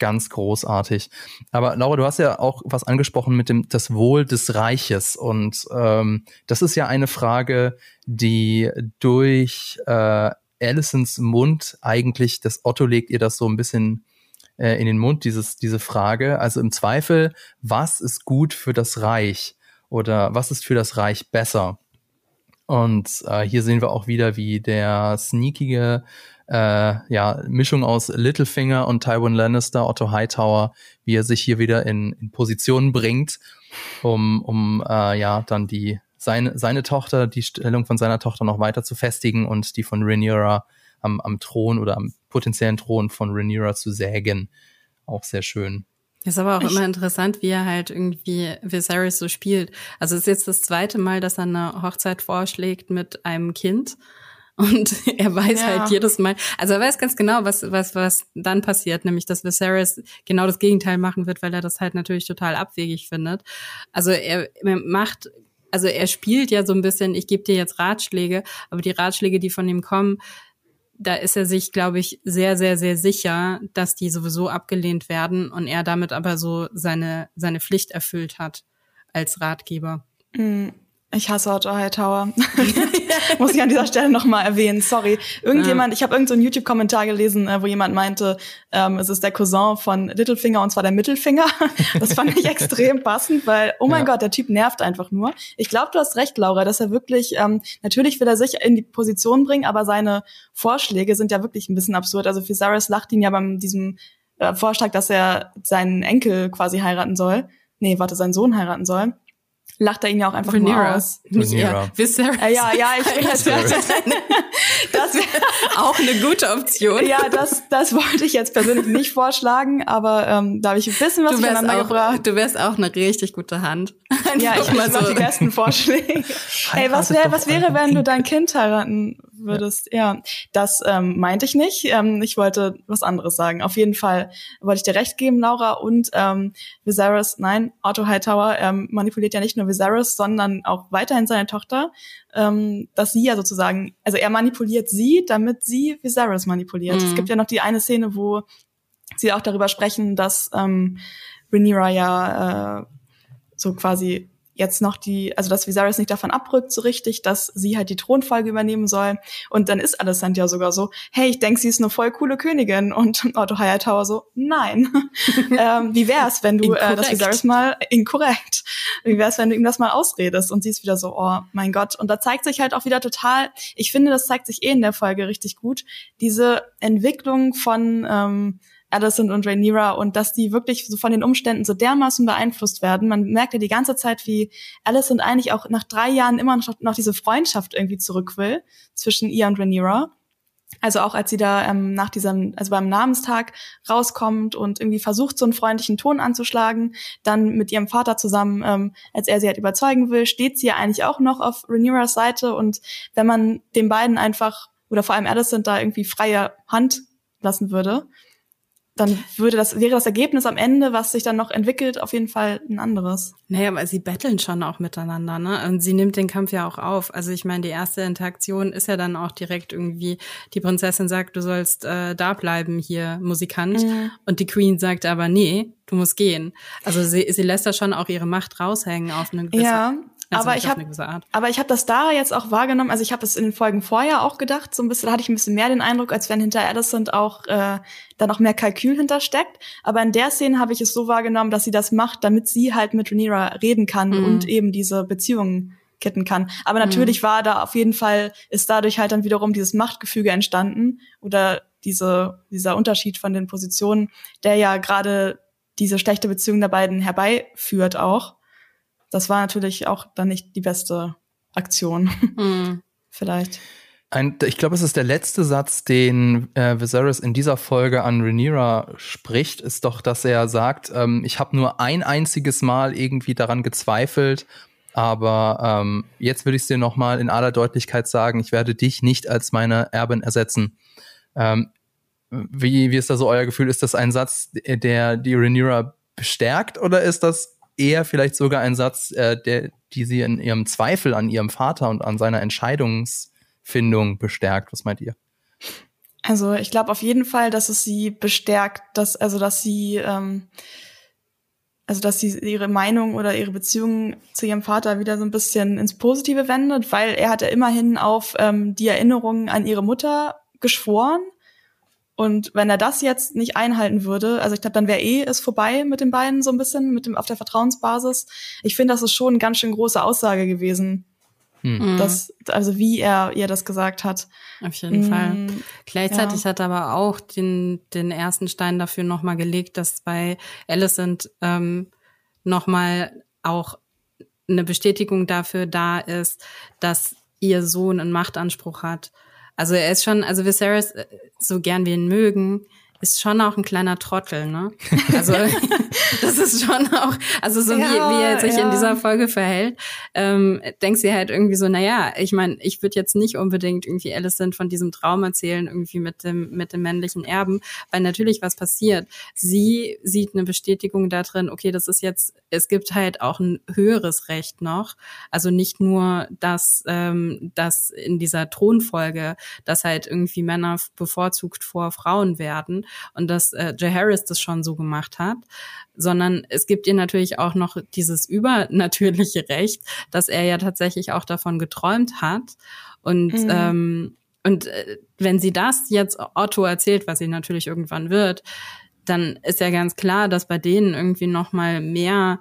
ganz großartig. Aber Laura, du hast ja auch was angesprochen mit dem das Wohl des Reiches und ähm, das ist ja eine Frage, die durch äh, Allisons Mund eigentlich, das Otto legt ihr das so ein bisschen äh, in den Mund, dieses, diese Frage. Also im Zweifel, was ist gut für das Reich? Oder was ist für das Reich besser? Und äh, hier sehen wir auch wieder, wie der sneakige äh, ja, Mischung aus Littlefinger und Tywin Lannister, Otto Hightower, wie er sich hier wieder in, in Position bringt, um, um äh, ja dann die seine, seine Tochter, die Stellung von seiner Tochter noch weiter zu festigen und die von Rhaenyra am, am Thron oder am potenziellen Thron von Rhaenyra zu sägen. Auch sehr schön. Ist aber auch ich immer interessant, wie er halt irgendwie Viserys so spielt. Also es ist jetzt das zweite Mal, dass er eine Hochzeit vorschlägt mit einem Kind. Und er weiß ja. halt jedes Mal, also er weiß ganz genau, was, was, was dann passiert, nämlich dass Viserys genau das Gegenteil machen wird, weil er das halt natürlich total abwegig findet. Also er macht also er spielt ja so ein bisschen, ich gebe dir jetzt Ratschläge, aber die Ratschläge, die von ihm kommen, da ist er sich, glaube ich, sehr, sehr, sehr sicher, dass die sowieso abgelehnt werden und er damit aber so seine, seine Pflicht erfüllt hat als Ratgeber. Mhm. Ich hasse Otto Hightower. Muss ich an dieser Stelle nochmal erwähnen. Sorry. Irgendjemand, ja. ich habe irgendeinen so YouTube-Kommentar gelesen, äh, wo jemand meinte, ähm, es ist der Cousin von Littlefinger und zwar der Mittelfinger. Das fand ich extrem passend, weil, oh mein ja. Gott, der Typ nervt einfach nur. Ich glaube, du hast recht, Laura, dass er wirklich, ähm, natürlich will er sich in die Position bringen, aber seine Vorschläge sind ja wirklich ein bisschen absurd. Also Viserys lacht ihn ja beim diesem äh, Vorschlag, dass er seinen Enkel quasi heiraten soll. Nee, warte, seinen Sohn heiraten soll lacht er ihn ja auch einfach Rhaenyra. nur aus. Rhaenyra. Viserys. Äh, ja, ja, ich bin das Das wäre auch eine gute Option. Ja, das, das wollte ich jetzt persönlich nicht vorschlagen, aber ähm, da habe ich ein bisschen was durcheinander gebracht. Du wärst auch eine richtig gute Hand. ja, ich mal so. die besten Vorschläge. Ey, was, wär, was wäre, wenn du dein Kind heiraten würdest. Ja, ja. das ähm, meinte ich nicht. Ähm, ich wollte was anderes sagen. Auf jeden Fall wollte ich dir recht geben, Laura. Und ähm, Viserys, nein, Otto Hightower ähm, manipuliert ja nicht nur Viserys, sondern auch weiterhin seine Tochter, ähm, dass sie ja sozusagen, also er manipuliert sie, damit sie Viserys manipuliert. Mhm. Es gibt ja noch die eine Szene, wo sie auch darüber sprechen, dass ähm, Rhaenyra ja äh, so quasi jetzt noch die, also dass Viserys nicht davon abrückt so richtig, dass sie halt die Thronfolge übernehmen soll. Und dann ist ja sogar so, hey, ich denke, sie ist eine voll coole Königin. Und Otto Hightower so, nein. ähm, wie wär's, wenn du äh, das Viserys mal inkorrekt? Wie wär's, wenn du ihm das mal ausredest? Und sie ist wieder so, oh mein Gott. Und da zeigt sich halt auch wieder total, ich finde, das zeigt sich eh in der Folge richtig gut, diese Entwicklung von ähm, Addison und Rhaenyra und dass die wirklich so von den Umständen so dermaßen beeinflusst werden. Man merkt ja die ganze Zeit, wie Alicent eigentlich auch nach drei Jahren immer noch, noch diese Freundschaft irgendwie zurück will zwischen ihr und Rhaenyra. Also auch als sie da ähm, nach diesem, also beim Namenstag rauskommt und irgendwie versucht, so einen freundlichen Ton anzuschlagen, dann mit ihrem Vater zusammen, ähm, als er sie halt überzeugen will, steht sie ja eigentlich auch noch auf Rhaenyras Seite. Und wenn man den beiden einfach, oder vor allem Alicent da irgendwie freie Hand lassen würde, dann würde das, wäre das Ergebnis am Ende, was sich dann noch entwickelt, auf jeden Fall ein anderes. Naja, aber sie betteln schon auch miteinander, ne? Und sie nimmt den Kampf ja auch auf. Also ich meine, die erste Interaktion ist ja dann auch direkt irgendwie, die Prinzessin sagt, du sollst äh, da bleiben hier, Musikant. Mhm. Und die Queen sagt aber, nee, du musst gehen. Also sie, sie lässt da schon auch ihre Macht raushängen auf eine gewisse ja, also aber ich habe, aber ich habe das da jetzt auch wahrgenommen. Also ich habe es in den Folgen vorher auch gedacht. So ein bisschen, da hatte ich ein bisschen mehr den Eindruck, als wenn hinter Alicent auch äh, da noch mehr Kalkül hintersteckt. Aber in der Szene habe ich es so wahrgenommen, dass sie das macht, damit sie halt mit Rhaenyra reden kann mhm. und eben diese Beziehungen kitten kann. Aber natürlich mhm. war da auf jeden Fall ist dadurch halt dann wiederum dieses Machtgefüge entstanden oder diese dieser Unterschied von den Positionen, der ja gerade diese schlechte Beziehung der beiden herbeiführt auch das war natürlich auch dann nicht die beste Aktion. Mhm. Vielleicht. Ein, ich glaube, es ist der letzte Satz, den äh, Viserys in dieser Folge an Rhaenyra spricht, ist doch, dass er sagt, ähm, ich habe nur ein einziges Mal irgendwie daran gezweifelt, aber ähm, jetzt würde ich es dir noch mal in aller Deutlichkeit sagen, ich werde dich nicht als meine Erbin ersetzen. Ähm, wie, wie ist da so euer Gefühl? Ist das ein Satz, der die Rhaenyra bestärkt oder ist das eher vielleicht sogar ein Satz, äh, der, die sie in ihrem Zweifel an ihrem Vater und an seiner Entscheidungsfindung bestärkt. Was meint ihr? Also ich glaube auf jeden Fall, dass es sie bestärkt, dass also dass sie ähm, also dass sie ihre Meinung oder ihre Beziehung zu ihrem Vater wieder so ein bisschen ins Positive wendet, weil er hat ja immerhin auf ähm, die Erinnerungen an ihre Mutter geschworen und wenn er das jetzt nicht einhalten würde, also ich glaube, dann wäre eh es vorbei mit den beiden so ein bisschen, mit dem auf der Vertrauensbasis. Ich finde, das ist schon eine ganz schön große Aussage gewesen. Hm. Das, also wie er ihr das gesagt hat. Auf jeden hm, Fall. Gleichzeitig ja. hat er aber auch den, den ersten Stein dafür nochmal gelegt, dass bei Alicent ähm, nochmal auch eine Bestätigung dafür da ist, dass ihr Sohn einen Machtanspruch hat. Also er ist schon, also Viserys, äh, so gern wir ihn mögen, ist schon auch ein kleiner Trottel, ne? Also das ist schon auch, also so ja, wie, wie er sich ja. in dieser Folge verhält, ähm, denkst du halt irgendwie so, naja, ich meine, ich würde jetzt nicht unbedingt irgendwie Alicent von diesem Traum erzählen, irgendwie mit dem, mit dem männlichen Erben, weil natürlich was passiert. Sie sieht eine Bestätigung da drin, okay, das ist jetzt, es gibt halt auch ein höheres Recht noch. Also nicht nur das, ähm, das in dieser Thronfolge, dass halt irgendwie Männer bevorzugt vor Frauen werden, und dass äh, Jay Harris das schon so gemacht hat, sondern es gibt ihr natürlich auch noch dieses übernatürliche Recht, dass er ja tatsächlich auch davon geträumt hat und mhm. ähm, und äh, wenn sie das jetzt Otto erzählt, was sie natürlich irgendwann wird, dann ist ja ganz klar, dass bei denen irgendwie noch mal mehr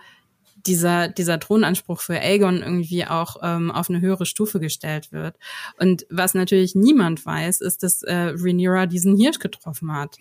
dieser, dieser Thronanspruch für Aegon irgendwie auch ähm, auf eine höhere Stufe gestellt wird. Und was natürlich niemand weiß, ist, dass äh, Rhaenyra diesen Hirsch getroffen hat.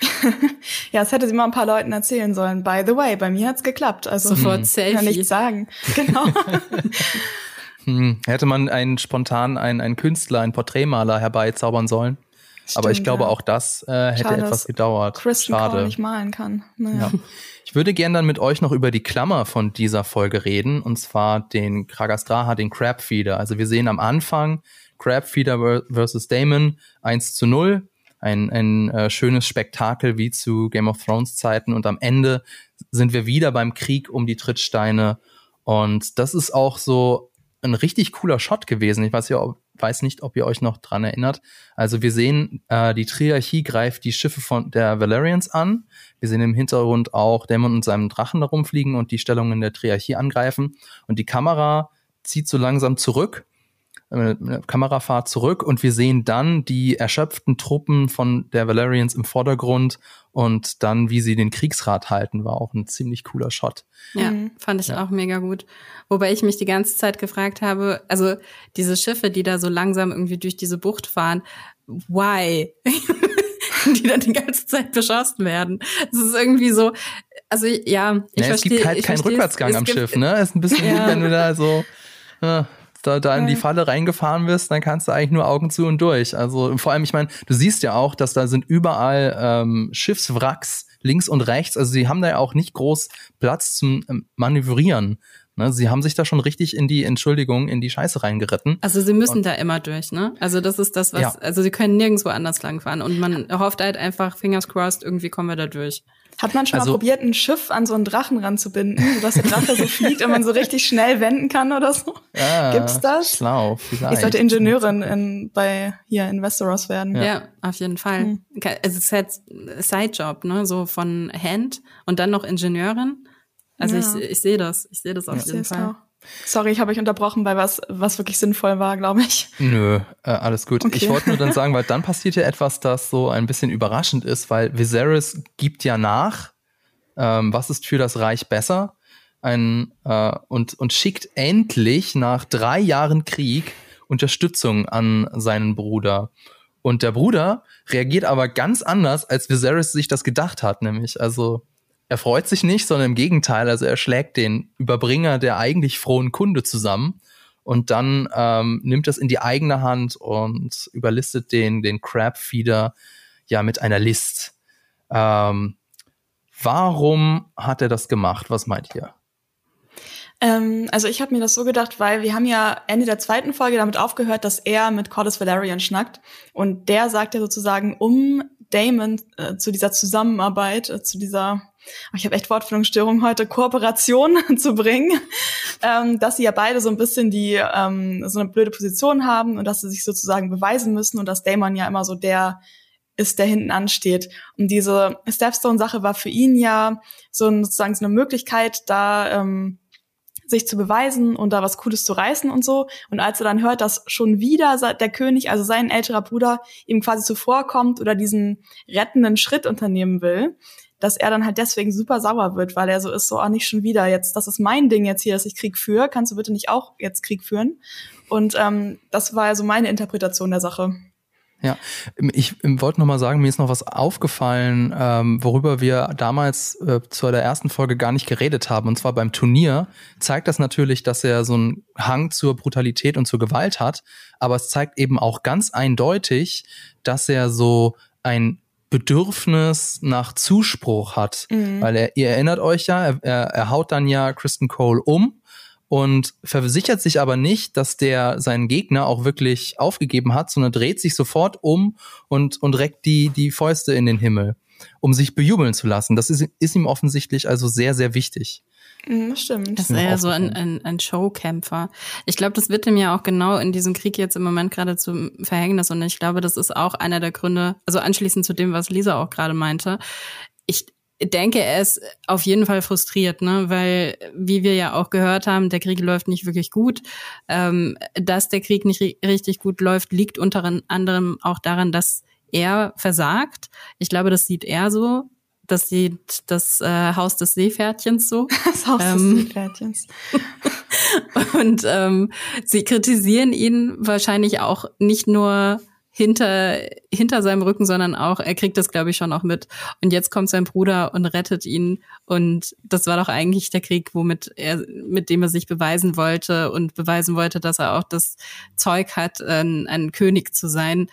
ja, das hätte sie mal ein paar Leuten erzählen sollen. By the way, bei mir hat's geklappt. Also sofort Selfie. Kann ich sagen. Genau. hm, hätte man einen spontan einen, einen Künstler, einen Porträtmaler herbeizaubern sollen. Stimmt, Aber ich glaube, ja. auch das äh, hätte Schade, etwas gedauert. Kristen Schade. nicht malen kann. Naja. Ja. Ich würde gern dann mit euch noch über die Klammer von dieser Folge reden, und zwar den Kragastraha, den Crabfeeder. Also wir sehen am Anfang Crabfeeder versus Damon 1 zu 0 ein, ein äh, schönes Spektakel wie zu Game of Thrones Zeiten und am Ende sind wir wieder beim Krieg um die Trittsteine und das ist auch so ein richtig cooler Shot gewesen. Ich weiß ja, weiß nicht, ob ihr euch noch dran erinnert. Also wir sehen, äh, die Triarchie greift die Schiffe von der Valerians an. Wir sehen im Hintergrund auch Dämon und seinem Drachen herumfliegen und die Stellungen der Triarchie angreifen. Und die Kamera zieht so langsam zurück Kamerafahrt zurück und wir sehen dann die erschöpften Truppen von der Valerians im Vordergrund und dann, wie sie den Kriegsrat halten, war auch ein ziemlich cooler Shot. Ja, mhm. fand ich ja. auch mega gut. Wobei ich mich die ganze Zeit gefragt habe, also diese Schiffe, die da so langsam irgendwie durch diese Bucht fahren, why? die dann die ganze Zeit beschossen werden. Es ist irgendwie so, also ja, ich ja, verstehe. Es gibt halt keinen Rückwärtsgang am Schiff, ne? Es ist ein bisschen ja. wie wenn du da so. Ja da, da in die Falle reingefahren bist, dann kannst du eigentlich nur Augen zu und durch. Also vor allem, ich meine, du siehst ja auch, dass da sind überall ähm, Schiffswracks links und rechts. Also sie haben da ja auch nicht groß Platz zum ähm, Manövrieren. Ne, sie haben sich da schon richtig in die Entschuldigung, in die Scheiße reingeritten. Also sie müssen und, da immer durch, ne? Also das ist das, was, ja. also sie können nirgendwo anders langfahren und man hofft halt einfach, fingers crossed, irgendwie kommen wir da durch. Hat man schon also, mal probiert, ein Schiff an so einen Drachen ranzubinden, sodass der Drache so fliegt und man so richtig schnell wenden kann oder so? Ja, Gibt's das? Schlau, vielleicht. Ich sollte Ingenieurin in, bei hier in Westeros werden. Ja, ja auf jeden Fall. Hm. Es ist halt Sidejob, ne, so von Hand und dann noch Ingenieurin. Also ja. ich, ich sehe das, ich sehe das auf ja, jeden Fall. Auch. Sorry, ich habe euch unterbrochen bei was, was wirklich sinnvoll war, glaube ich. Nö, äh, alles gut. Okay. Ich wollte nur dann sagen, weil dann passiert ja etwas, das so ein bisschen überraschend ist, weil Viserys gibt ja nach, ähm, was ist für das Reich besser, ein, äh, und, und schickt endlich nach drei Jahren Krieg Unterstützung an seinen Bruder. Und der Bruder reagiert aber ganz anders, als Viserys sich das gedacht hat, nämlich. Also er freut sich nicht, sondern im Gegenteil, also er schlägt den Überbringer der eigentlich frohen Kunde zusammen und dann ähm, nimmt das in die eigene Hand und überlistet den, den Crab-Feeder ja mit einer List. Ähm, warum hat er das gemacht? Was meint ihr? Ähm, also ich habe mir das so gedacht, weil wir haben ja Ende der zweiten Folge damit aufgehört, dass er mit Cordis Valerian schnackt und der sagt ja sozusagen, um Damon äh, zu dieser Zusammenarbeit, äh, zu dieser ich habe echt Wortfindungsstörung heute, Kooperation zu bringen, ähm, dass sie ja beide so ein bisschen die ähm, so eine blöde Position haben und dass sie sich sozusagen beweisen müssen und dass Damon ja immer so der ist, der hinten ansteht. Und diese Stepstone-Sache war für ihn ja so ein, sozusagen so eine Möglichkeit, da ähm, sich zu beweisen und da was Cooles zu reißen und so. Und als er dann hört, dass schon wieder der König, also sein älterer Bruder, ihm quasi zuvorkommt oder diesen rettenden Schritt unternehmen will, dass er dann halt deswegen super sauer wird, weil er so ist, so, ah, nicht schon wieder jetzt, das ist mein Ding jetzt hier, dass ich Krieg führe, kannst du bitte nicht auch jetzt Krieg führen? Und ähm, das war also meine Interpretation der Sache. Ja, ich wollte noch mal sagen, mir ist noch was aufgefallen, ähm, worüber wir damals äh, zu der ersten Folge gar nicht geredet haben. Und zwar beim Turnier zeigt das natürlich, dass er so einen Hang zur Brutalität und zur Gewalt hat. Aber es zeigt eben auch ganz eindeutig, dass er so ein Bedürfnis nach Zuspruch hat. Mhm. Weil er, ihr erinnert euch ja, er, er, er haut dann ja Kristen Cole um und versichert sich aber nicht, dass der seinen Gegner auch wirklich aufgegeben hat, sondern dreht sich sofort um und, und reckt die, die Fäuste in den Himmel, um sich bejubeln zu lassen. Das ist, ist ihm offensichtlich also sehr, sehr wichtig. Mhm, stimmt. Das ist ja so ein, ein, ein Showkämpfer. Ich glaube, das wird ihm ja auch genau in diesem Krieg jetzt im Moment gerade zum Verhängnis. Und ich glaube, das ist auch einer der Gründe, also anschließend zu dem, was Lisa auch gerade meinte. Ich denke, er ist auf jeden Fall frustriert, ne? weil, wie wir ja auch gehört haben, der Krieg läuft nicht wirklich gut. Ähm, dass der Krieg nicht richtig gut läuft, liegt unter anderem auch daran, dass er versagt. Ich glaube, das sieht er so. Das sieht das äh, Haus des Seepferdchens so. Das Haus ähm, des Seepferdchens. und ähm, sie kritisieren ihn wahrscheinlich auch nicht nur hinter, hinter seinem Rücken, sondern auch, er kriegt das, glaube ich, schon auch mit. Und jetzt kommt sein Bruder und rettet ihn. Und das war doch eigentlich der Krieg, womit er, mit dem er sich beweisen wollte und beweisen wollte, dass er auch das Zeug hat, ein, ein König zu sein.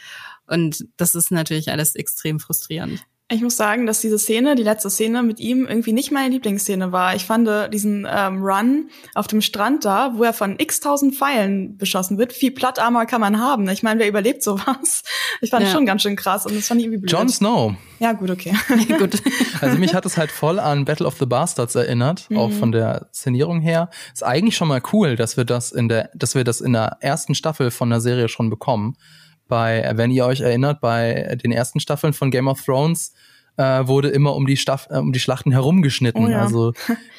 Und das ist natürlich alles extrem frustrierend. Ich muss sagen, dass diese Szene, die letzte Szene mit ihm irgendwie nicht meine Lieblingsszene war. Ich fand äh, diesen ähm, Run auf dem Strand da, wo er von x-tausend Pfeilen beschossen wird. Viel Plattarmer kann man haben. Ich meine, wer überlebt sowas? Ich fand ja. schon ganz schön krass und das fand ich irgendwie blöd. Jon Snow. Ja, gut, okay. gut. Also mich hat es halt voll an Battle of the Bastards erinnert, mhm. auch von der Szenierung her. Ist eigentlich schon mal cool, dass wir das in der, dass wir das in der ersten Staffel von der Serie schon bekommen bei, wenn ihr euch erinnert, bei den ersten Staffeln von Game of Thrones äh, wurde immer um die, Staff äh, um die Schlachten herumgeschnitten. Oh ja. Also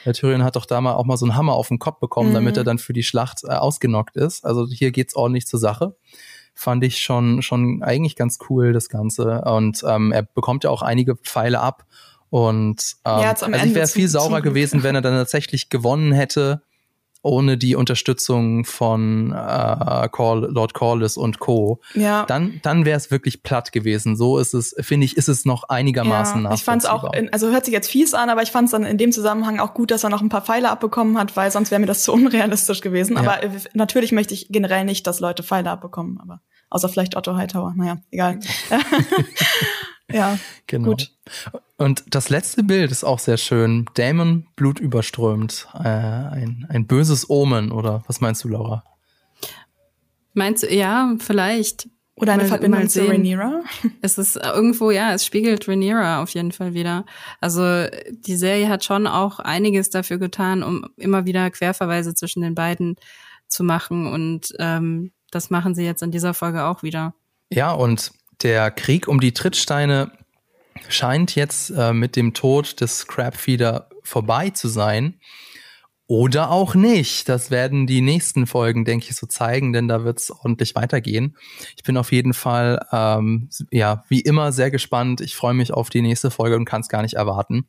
der Tyrion hat doch da mal auch mal so einen Hammer auf den Kopf bekommen, mhm. damit er dann für die Schlacht äh, ausgenockt ist. Also hier geht's ordentlich zur Sache. Fand ich schon, schon eigentlich ganz cool, das Ganze. Und ähm, er bekommt ja auch einige Pfeile ab. Und ähm, ja, also ich wäre viel saurer gewesen, wenn er dann tatsächlich gewonnen hätte ohne die Unterstützung von äh, Call, Lord Corliss und Co. Ja. Dann, dann wäre es wirklich platt gewesen. So ist es, finde ich, ist es noch einigermaßen ja, Ich fand es auch, in, also hört sich jetzt fies an, aber ich fand es dann in dem Zusammenhang auch gut, dass er noch ein paar Pfeile abbekommen hat, weil sonst wäre mir das zu unrealistisch gewesen. Ja. Aber äh, natürlich möchte ich generell nicht, dass Leute Pfeile abbekommen, aber außer vielleicht Otto Hightower. Naja, egal. ja, genau. gut. Und das letzte Bild ist auch sehr schön. Damon blutüberströmt. Äh, ein, ein böses Omen, oder was meinst du, Laura? Meinst du, ja, vielleicht. Oder eine mal, Verbindung mal zu Rhaenyra? Es ist irgendwo, ja, es spiegelt Rhaenyra auf jeden Fall wieder. Also die Serie hat schon auch einiges dafür getan, um immer wieder Querverweise zwischen den beiden zu machen. Und ähm, das machen sie jetzt in dieser Folge auch wieder. Ja, und der Krieg um die Trittsteine scheint jetzt äh, mit dem Tod des Crabfeeder vorbei zu sein. Oder auch nicht. Das werden die nächsten Folgen, denke ich, so zeigen, denn da wird es ordentlich weitergehen. Ich bin auf jeden Fall, ähm, ja, wie immer sehr gespannt. Ich freue mich auf die nächste Folge und kann es gar nicht erwarten.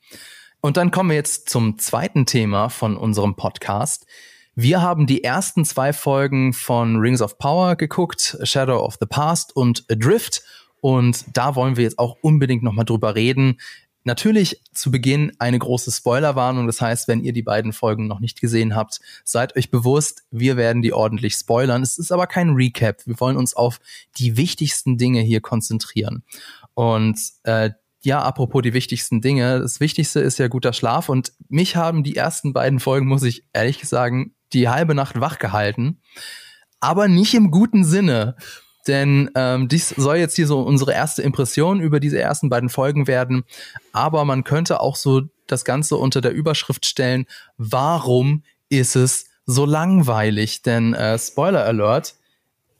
Und dann kommen wir jetzt zum zweiten Thema von unserem Podcast. Wir haben die ersten zwei Folgen von Rings of Power geguckt, Shadow of the Past und Adrift. Und da wollen wir jetzt auch unbedingt nochmal drüber reden. Natürlich zu Beginn eine große Spoilerwarnung. Das heißt, wenn ihr die beiden Folgen noch nicht gesehen habt, seid euch bewusst, wir werden die ordentlich spoilern. Es ist aber kein Recap. Wir wollen uns auf die wichtigsten Dinge hier konzentrieren. Und äh, ja, apropos die wichtigsten Dinge. Das Wichtigste ist ja guter Schlaf. Und mich haben die ersten beiden Folgen, muss ich ehrlich sagen, die halbe Nacht wach gehalten. Aber nicht im guten Sinne. Denn ähm, dies soll jetzt hier so unsere erste Impression über diese ersten beiden Folgen werden. Aber man könnte auch so das Ganze unter der Überschrift stellen, warum ist es so langweilig? Denn äh, Spoiler Alert,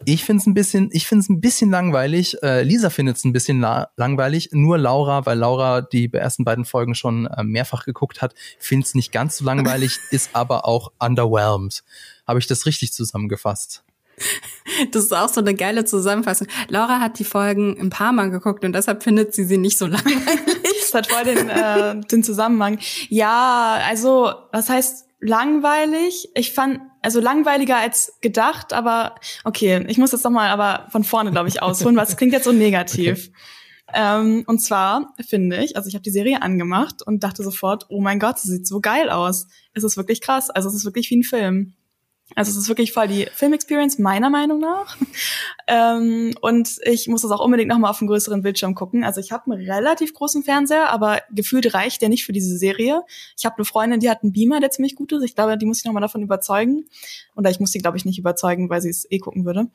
ich finde es ein bisschen, ich finde es ein bisschen langweilig. Äh, Lisa findet es ein bisschen la langweilig. Nur Laura, weil Laura die ersten beiden Folgen schon äh, mehrfach geguckt hat, findet es nicht ganz so langweilig, ist aber auch underwhelmed. Habe ich das richtig zusammengefasst? Das ist auch so eine geile Zusammenfassung. Laura hat die Folgen ein paar Mal geguckt und deshalb findet sie sie nicht so langweilig. Das hat voll den, äh, den Zusammenhang. Ja, also, was heißt langweilig? Ich fand, also langweiliger als gedacht, aber okay, ich muss jetzt nochmal aber von vorne, glaube ich, ausholen, weil es klingt jetzt so negativ. Okay. Ähm, und zwar finde ich, also ich habe die Serie angemacht und dachte sofort, oh mein Gott, sie sieht so geil aus. Es ist wirklich krass. Also es ist wirklich wie ein Film. Also es ist wirklich voll die Film-Experience, meiner Meinung nach. ähm, und ich muss das auch unbedingt nochmal auf einem größeren Bildschirm gucken. Also ich habe einen relativ großen Fernseher, aber gefühlt reicht der nicht für diese Serie. Ich habe eine Freundin, die hat einen Beamer, der ziemlich gut ist. Ich glaube, die muss ich nochmal davon überzeugen. Oder ich muss sie, glaube ich, nicht überzeugen, weil sie es eh gucken würde.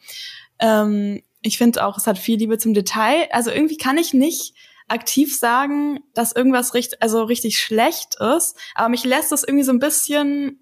Ähm, ich finde auch, es hat viel Liebe zum Detail. Also irgendwie kann ich nicht aktiv sagen, dass irgendwas richtig, also richtig schlecht ist. Aber mich lässt es irgendwie so ein bisschen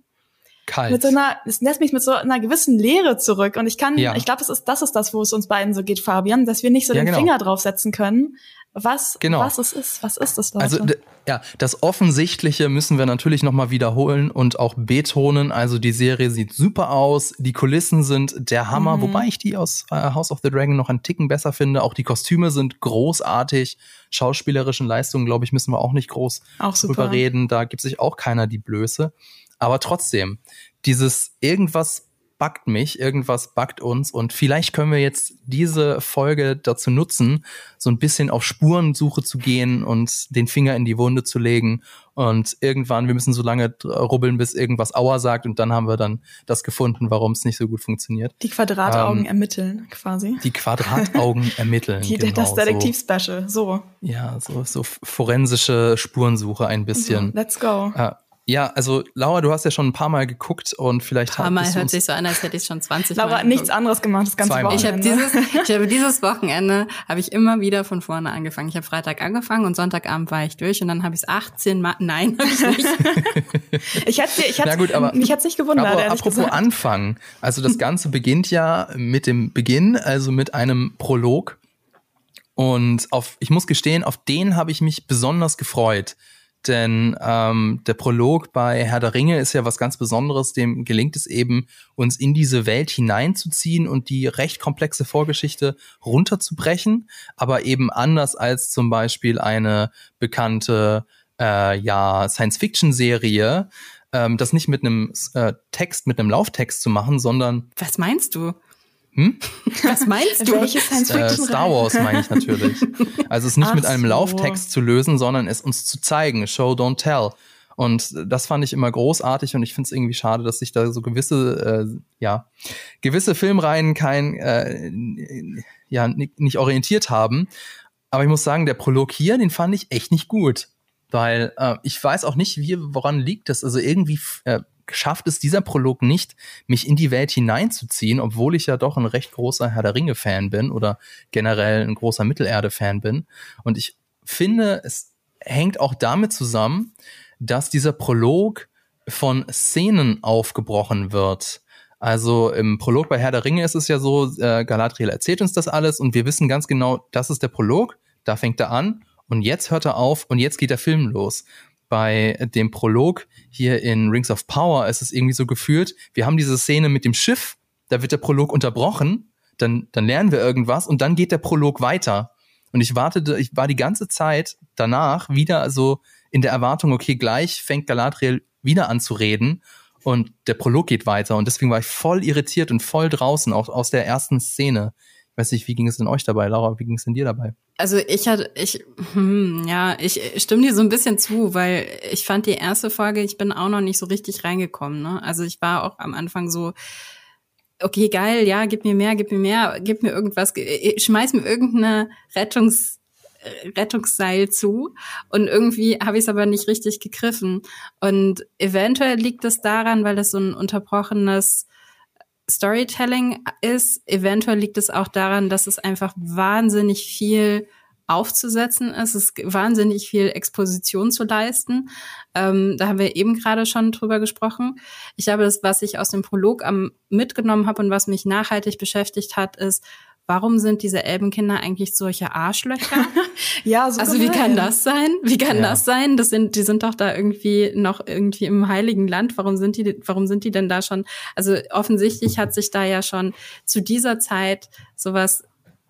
Kalt. Mit so einer, es lässt mich mit so einer gewissen Leere zurück. Und ich kann, ja. ich glaube, das ist, das ist das, wo es uns beiden so geht, Fabian, dass wir nicht so ja, den genau. Finger draufsetzen können, was, genau. was es ist. Was ist das, Leute? Also, ja, das Offensichtliche müssen wir natürlich nochmal wiederholen und auch betonen. Also, die Serie sieht super aus. Die Kulissen sind der Hammer, mhm. wobei ich die aus äh, House of the Dragon noch einen Ticken besser finde. Auch die Kostüme sind großartig. Schauspielerischen Leistungen, glaube ich, müssen wir auch nicht groß auch drüber reden. Da gibt sich auch keiner die Blöße. Aber trotzdem, dieses irgendwas backt mich, irgendwas backt uns und vielleicht können wir jetzt diese Folge dazu nutzen, so ein bisschen auf Spurensuche zu gehen und den Finger in die Wunde zu legen und irgendwann, wir müssen so lange rubbeln, bis irgendwas Auer sagt und dann haben wir dann das gefunden, warum es nicht so gut funktioniert. Die Quadrataugen ähm, ermitteln quasi. Die Quadrataugen ermitteln. Die, genau, das Detektiv-Special, so. Ja, so, so forensische Spurensuche ein bisschen. So, let's go. Äh, ja, also Laura, du hast ja schon ein paar Mal geguckt und vielleicht ein paar Mal hört sich so an, als hätte ich schon 20 Laura Mal. Laura hat nichts anderes gemacht das ganze Zweimal. Wochenende. Ich habe dieses, ich habe dieses Wochenende habe ich immer wieder von vorne angefangen. Ich habe Freitag angefangen und Sonntagabend war ich durch und dann habe ich es 18 Mal. Nein, habe ich nicht. ich hätte, ich gut, aber, mich hat's nicht gewundert. Aber apropos gesagt. Anfang, also das Ganze beginnt ja mit dem Beginn, also mit einem Prolog. Und auf, ich muss gestehen, auf den habe ich mich besonders gefreut denn ähm, der Prolog bei Herr der Ringe ist ja was ganz Besonderes. Dem gelingt es eben, uns in diese Welt hineinzuziehen und die recht komplexe Vorgeschichte runterzubrechen, aber eben anders als zum Beispiel eine bekannte äh, ja, Science-Fiction-Serie, ähm, das nicht mit einem äh, Text, mit einem Lauftext zu machen, sondern. Was meinst du? Hm? Was meinst du? Welche Science Äh, Star Wars meine ich natürlich. Also es nicht Ach mit einem so. Lauftext zu lösen, sondern es uns zu zeigen. Show, don't tell. Und das fand ich immer großartig und ich finde es irgendwie schade, dass sich da so gewisse, äh, ja, gewisse Filmreihen kein, äh, ja, nicht, nicht orientiert haben. Aber ich muss sagen, der Prolog hier, den fand ich echt nicht gut. Weil äh, ich weiß auch nicht, wie, woran liegt das. Also irgendwie äh, schafft es dieser Prolog nicht, mich in die Welt hineinzuziehen, obwohl ich ja doch ein recht großer Herr der Ringe-Fan bin oder generell ein großer Mittelerde-Fan bin. Und ich finde, es hängt auch damit zusammen, dass dieser Prolog von Szenen aufgebrochen wird. Also im Prolog bei Herr der Ringe ist es ja so, äh, Galadriel erzählt uns das alles und wir wissen ganz genau, das ist der Prolog, da fängt er an und jetzt hört er auf und jetzt geht der Film los. Bei dem Prolog hier in Rings of Power ist es irgendwie so gefühlt, wir haben diese Szene mit dem Schiff, da wird der Prolog unterbrochen, dann, dann lernen wir irgendwas und dann geht der Prolog weiter. Und ich wartete, ich war die ganze Zeit danach wieder so in der Erwartung, okay, gleich fängt Galadriel wieder an zu reden und der Prolog geht weiter. Und deswegen war ich voll irritiert und voll draußen, auch aus der ersten Szene. Ich weiß nicht, wie ging es denn euch dabei, Laura? Wie ging es denn dir dabei? Also ich hatte, ich, hm, ja, ich stimme dir so ein bisschen zu, weil ich fand die erste Folge, ich bin auch noch nicht so richtig reingekommen. Ne? Also ich war auch am Anfang so, okay, geil, ja, gib mir mehr, gib mir mehr, gib mir irgendwas, ge- schmeiß mir irgendeine Rettungs Rettungsseil zu und irgendwie habe ich es aber nicht richtig gegriffen und eventuell liegt es daran, weil es so ein unterbrochenes Storytelling ist. Eventuell liegt es auch daran, dass es einfach wahnsinnig viel aufzusetzen ist. Es ist wahnsinnig viel Exposition zu leisten. Ähm, da haben wir eben gerade schon drüber gesprochen. Ich glaube, das, was ich aus dem Prolog am mitgenommen habe und was mich nachhaltig beschäftigt hat, ist, warum sind diese Elbenkinder eigentlich solche Arschlöcher? Ja, so Also wie kann das sein? Wie kann Ja. das sein? Das sind, die sind doch da irgendwie noch irgendwie im Heiligen Land. Warum sind die, warum sind die denn da schon? Also offensichtlich hat sich da ja schon zu dieser Zeit sowas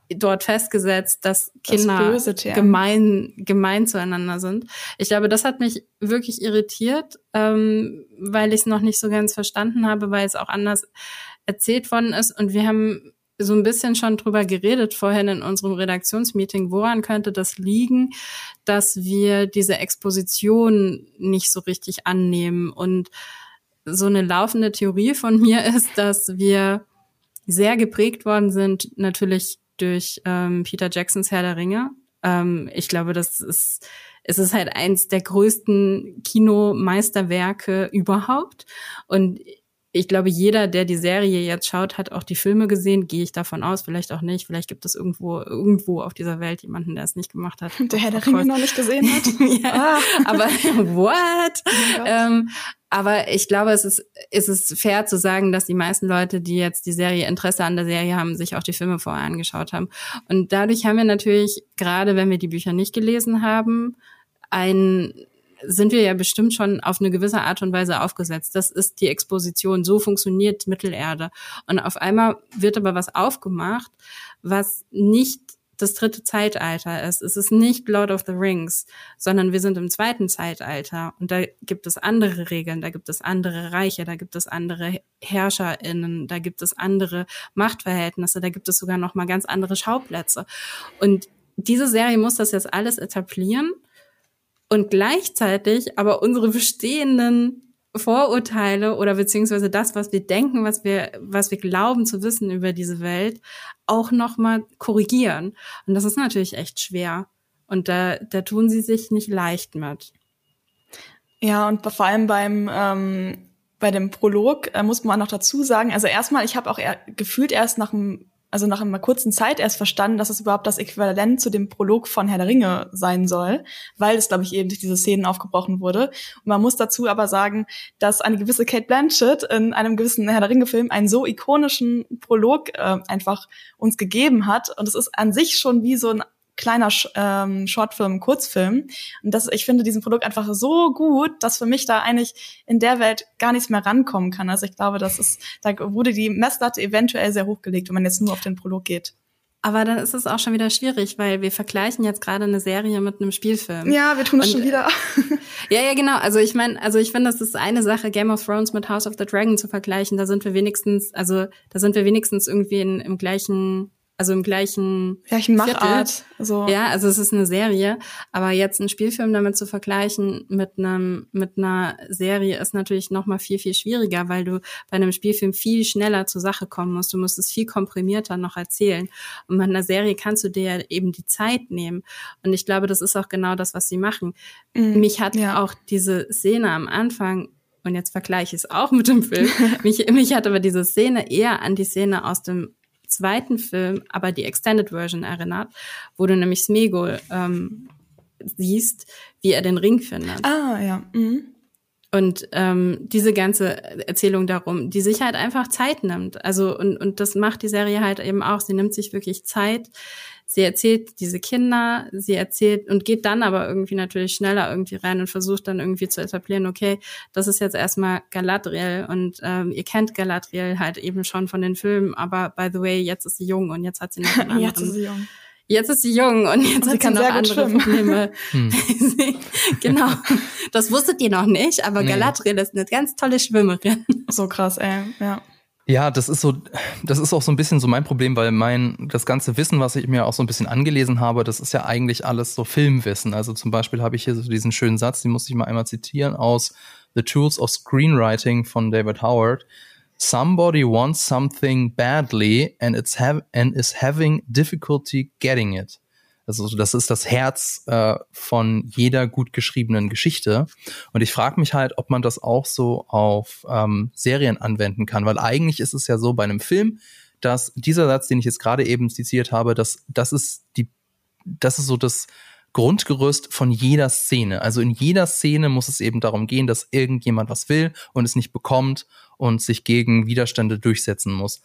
dort festgesetzt, dass Das Kinder TM. gemein, gemein zueinander sind. Ich glaube, das hat mich wirklich irritiert, ähm, weil ich es noch nicht so ganz verstanden habe, weil es auch anders erzählt worden ist. Und wir haben so ein bisschen schon drüber geredet vorhin in unserem Redaktionsmeeting, woran könnte das liegen, dass wir diese Exposition nicht so richtig annehmen. Und so eine laufende Theorie von mir ist, dass wir sehr geprägt worden sind, natürlich durch ähm, Peter Jacksons Herr der Ringe. Ähm, ich glaube, das ist, es ist halt eins der größten Kinomeisterwerke überhaupt. Und ich glaube, jeder, der die Serie jetzt schaut, hat auch die Filme gesehen, gehe ich davon aus, vielleicht auch nicht. Vielleicht gibt es irgendwo, irgendwo auf dieser Welt jemanden, der es nicht gemacht hat. Der Herr der Ringe noch nicht gesehen hat. ja, Ah. aber what? Gott. ähm, aber ich glaube, es ist, es ist fair zu sagen, dass die meisten Leute, die jetzt die Serie Interesse an der Serie haben, sich auch die Filme vorher angeschaut haben. Und dadurch haben wir natürlich, gerade wenn wir die Bücher nicht gelesen haben, ein sind wir ja bestimmt schon auf eine gewisse Art und Weise aufgesetzt. Das ist die Exposition. So funktioniert Mittelerde. Und auf einmal wird aber was aufgemacht, was nicht das dritte Zeitalter ist. Es ist nicht Lord of the Rings, sondern wir sind im zweiten Zeitalter. Und da gibt es andere Regeln, da gibt es andere Reiche, da gibt es andere HerrscherInnen, da gibt es andere Machtverhältnisse, da gibt es sogar noch mal ganz andere Schauplätze. Und diese Serie muss das jetzt alles etablieren und gleichzeitig aber unsere bestehenden Vorurteile oder beziehungsweise das, was wir denken, was wir, was wir glauben zu wissen über diese Welt, auch nochmal korrigieren. Und das ist natürlich echt schwer. Und da, da tun sie sich nicht leicht mit. Ja, und vor allem beim ähm, bei dem Prolog äh, muss man noch dazu sagen, also erstmal, ich habe auch eher, gefühlt erst nach einem also nach einer kurzen Zeit erst verstanden, dass es überhaupt das Äquivalent zu dem Prolog von Herr der Ringe sein soll, weil es, glaube ich, eben durch diese Szenen aufgebrochen wurde. Und man muss dazu aber sagen, dass eine gewisse Kate Blanchett in einem gewissen Herr der Ringe-Film einen so ikonischen Prolog äh, einfach uns gegeben hat. Und es ist an sich schon wie so ein kleiner Sch ähm, Shortfilm, Kurzfilm. Und das, ich finde diesen Produkt einfach so gut, dass für mich da eigentlich in der Welt gar nichts mehr rankommen kann. Also ich glaube, das ist, da wurde die Messlatte eventuell sehr hochgelegt, wenn man jetzt nur auf den Prolog geht. Aber dann ist es auch schon wieder schwierig, weil wir vergleichen jetzt gerade eine Serie mit einem Spielfilm. Ja, wir tun das Und, schon wieder. ja, ja, genau. Also ich meine, also ich finde, das ist eine Sache, Game of Thrones mit House of the Dragon zu vergleichen. Da sind wir wenigstens, also da sind wir wenigstens irgendwie in, im gleichen also im gleichen gleichen Machart. So. Ja, also es ist eine Serie, aber jetzt einen Spielfilm damit zu vergleichen mit einem mit einer Serie ist natürlich noch mal viel viel schwieriger, weil du bei einem Spielfilm viel schneller zur Sache kommen musst. Du musst es viel komprimierter noch erzählen und mit einer Serie kannst du dir ja eben die Zeit nehmen und ich glaube, das ist auch genau das, was sie machen. Mhm, mich hat ja. auch diese Szene am Anfang und jetzt vergleiche ich es auch mit dem Film. mich, mich hat aber diese Szene eher an die Szene aus dem zweiten Film, aber die Extended Version erinnert, wo du nämlich Smegol ähm, siehst, wie er den Ring findet. Ah, ja. Mhm. Und ähm, diese ganze Erzählung darum, die sich halt einfach Zeit nimmt. Also, und, und das macht die Serie halt eben auch. Sie nimmt sich wirklich Zeit, sie erzählt diese Kinder, sie erzählt und geht dann aber irgendwie natürlich schneller irgendwie rein und versucht dann irgendwie zu etablieren, okay, das ist jetzt erstmal Galadriel und ähm, ihr kennt Galadriel halt eben schon von den Filmen, aber by the way, jetzt ist sie jung und jetzt hat sie noch einen anderen. jetzt ist sie jung. Jetzt ist sie jung und jetzt und hat sie noch andere schwimmen. Probleme. Hm. genau. Das wusstet ihr noch nicht, aber nee. Galadriel ist eine ganz tolle Schwimmerin. So krass, ey. Ja. Ja, das ist so, das ist auch so ein bisschen so mein Problem, weil mein, das ganze Wissen, was ich mir auch so ein bisschen angelesen habe, das ist ja eigentlich alles so Filmwissen. Also zum Beispiel habe ich hier so diesen schönen Satz, den muss ich mal einmal zitieren aus The Tools of Screenwriting von David Howard. Somebody wants something badly and it's have, and is having difficulty getting it. Also das ist das Herz äh, von jeder gut geschriebenen Geschichte. Und ich frage mich halt, ob man das auch so auf ähm, Serien anwenden kann, weil eigentlich ist es ja so bei einem Film, dass dieser Satz, den ich jetzt gerade eben zitiert habe, dass das ist die, das ist so das Grundgerüst von jeder Szene. Also in jeder Szene muss es eben darum gehen, dass irgendjemand was will und es nicht bekommt und sich gegen Widerstände durchsetzen muss.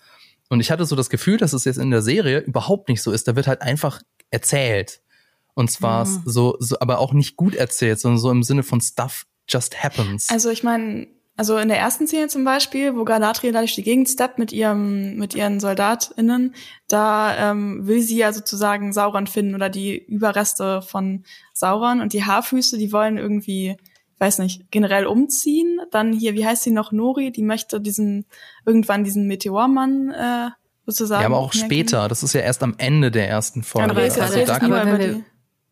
Und ich hatte so das Gefühl, dass es jetzt in der Serie überhaupt nicht so ist. Da wird halt einfach erzählt. Und zwar mhm. so, so, aber auch nicht gut erzählt, sondern so im Sinne von Stuff just happens. Also ich meine, also in der ersten Szene zum Beispiel, wo Galadriel da durch die Gegend steppt mit ihrem, mit ihren SoldatInnen, da ähm, will sie ja sozusagen Sauron finden oder die Überreste von Sauron und die Haarfüße, die wollen irgendwie, weiß nicht, generell umziehen. Dann hier, wie heißt sie noch, Nori, die möchte diesen, irgendwann diesen Meteormann äh, sozusagen. Ja, aber auch später. Das ist ja erst am Ende der ersten Folge. Aber, also da aber, der,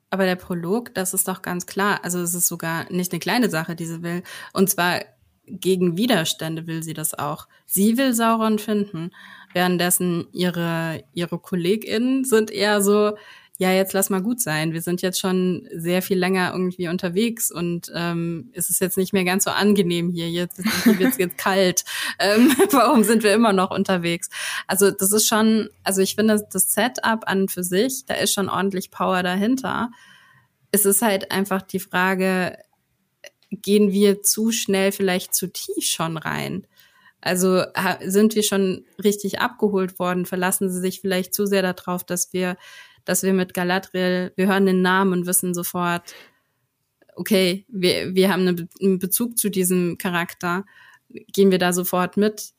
aber der Prolog, das ist doch ganz klar. Also es ist sogar nicht eine kleine Sache, die sie will. Und zwar gegen Widerstände will sie das auch. Sie will Sauron finden, währenddessen ihre, ihre KollegInnen sind eher so, ja, jetzt lass mal gut sein. Wir sind jetzt schon sehr viel länger irgendwie unterwegs und ähm, es ist jetzt nicht mehr ganz so angenehm hier. Jetzt wird es jetzt kalt. Ähm, warum sind wir immer noch unterwegs? Also das ist schon, also ich finde das Setup an für sich, da ist schon ordentlich Power dahinter. Es ist halt einfach die Frage, gehen wir zu schnell vielleicht zu tief schon rein? Also sind wir schon richtig abgeholt worden? Verlassen sie sich vielleicht zu sehr darauf, dass wir dass wir mit Galadriel, wir hören den Namen und wissen sofort, okay, wir, wir haben einen Bezug zu diesem Charakter, gehen wir da sofort mit.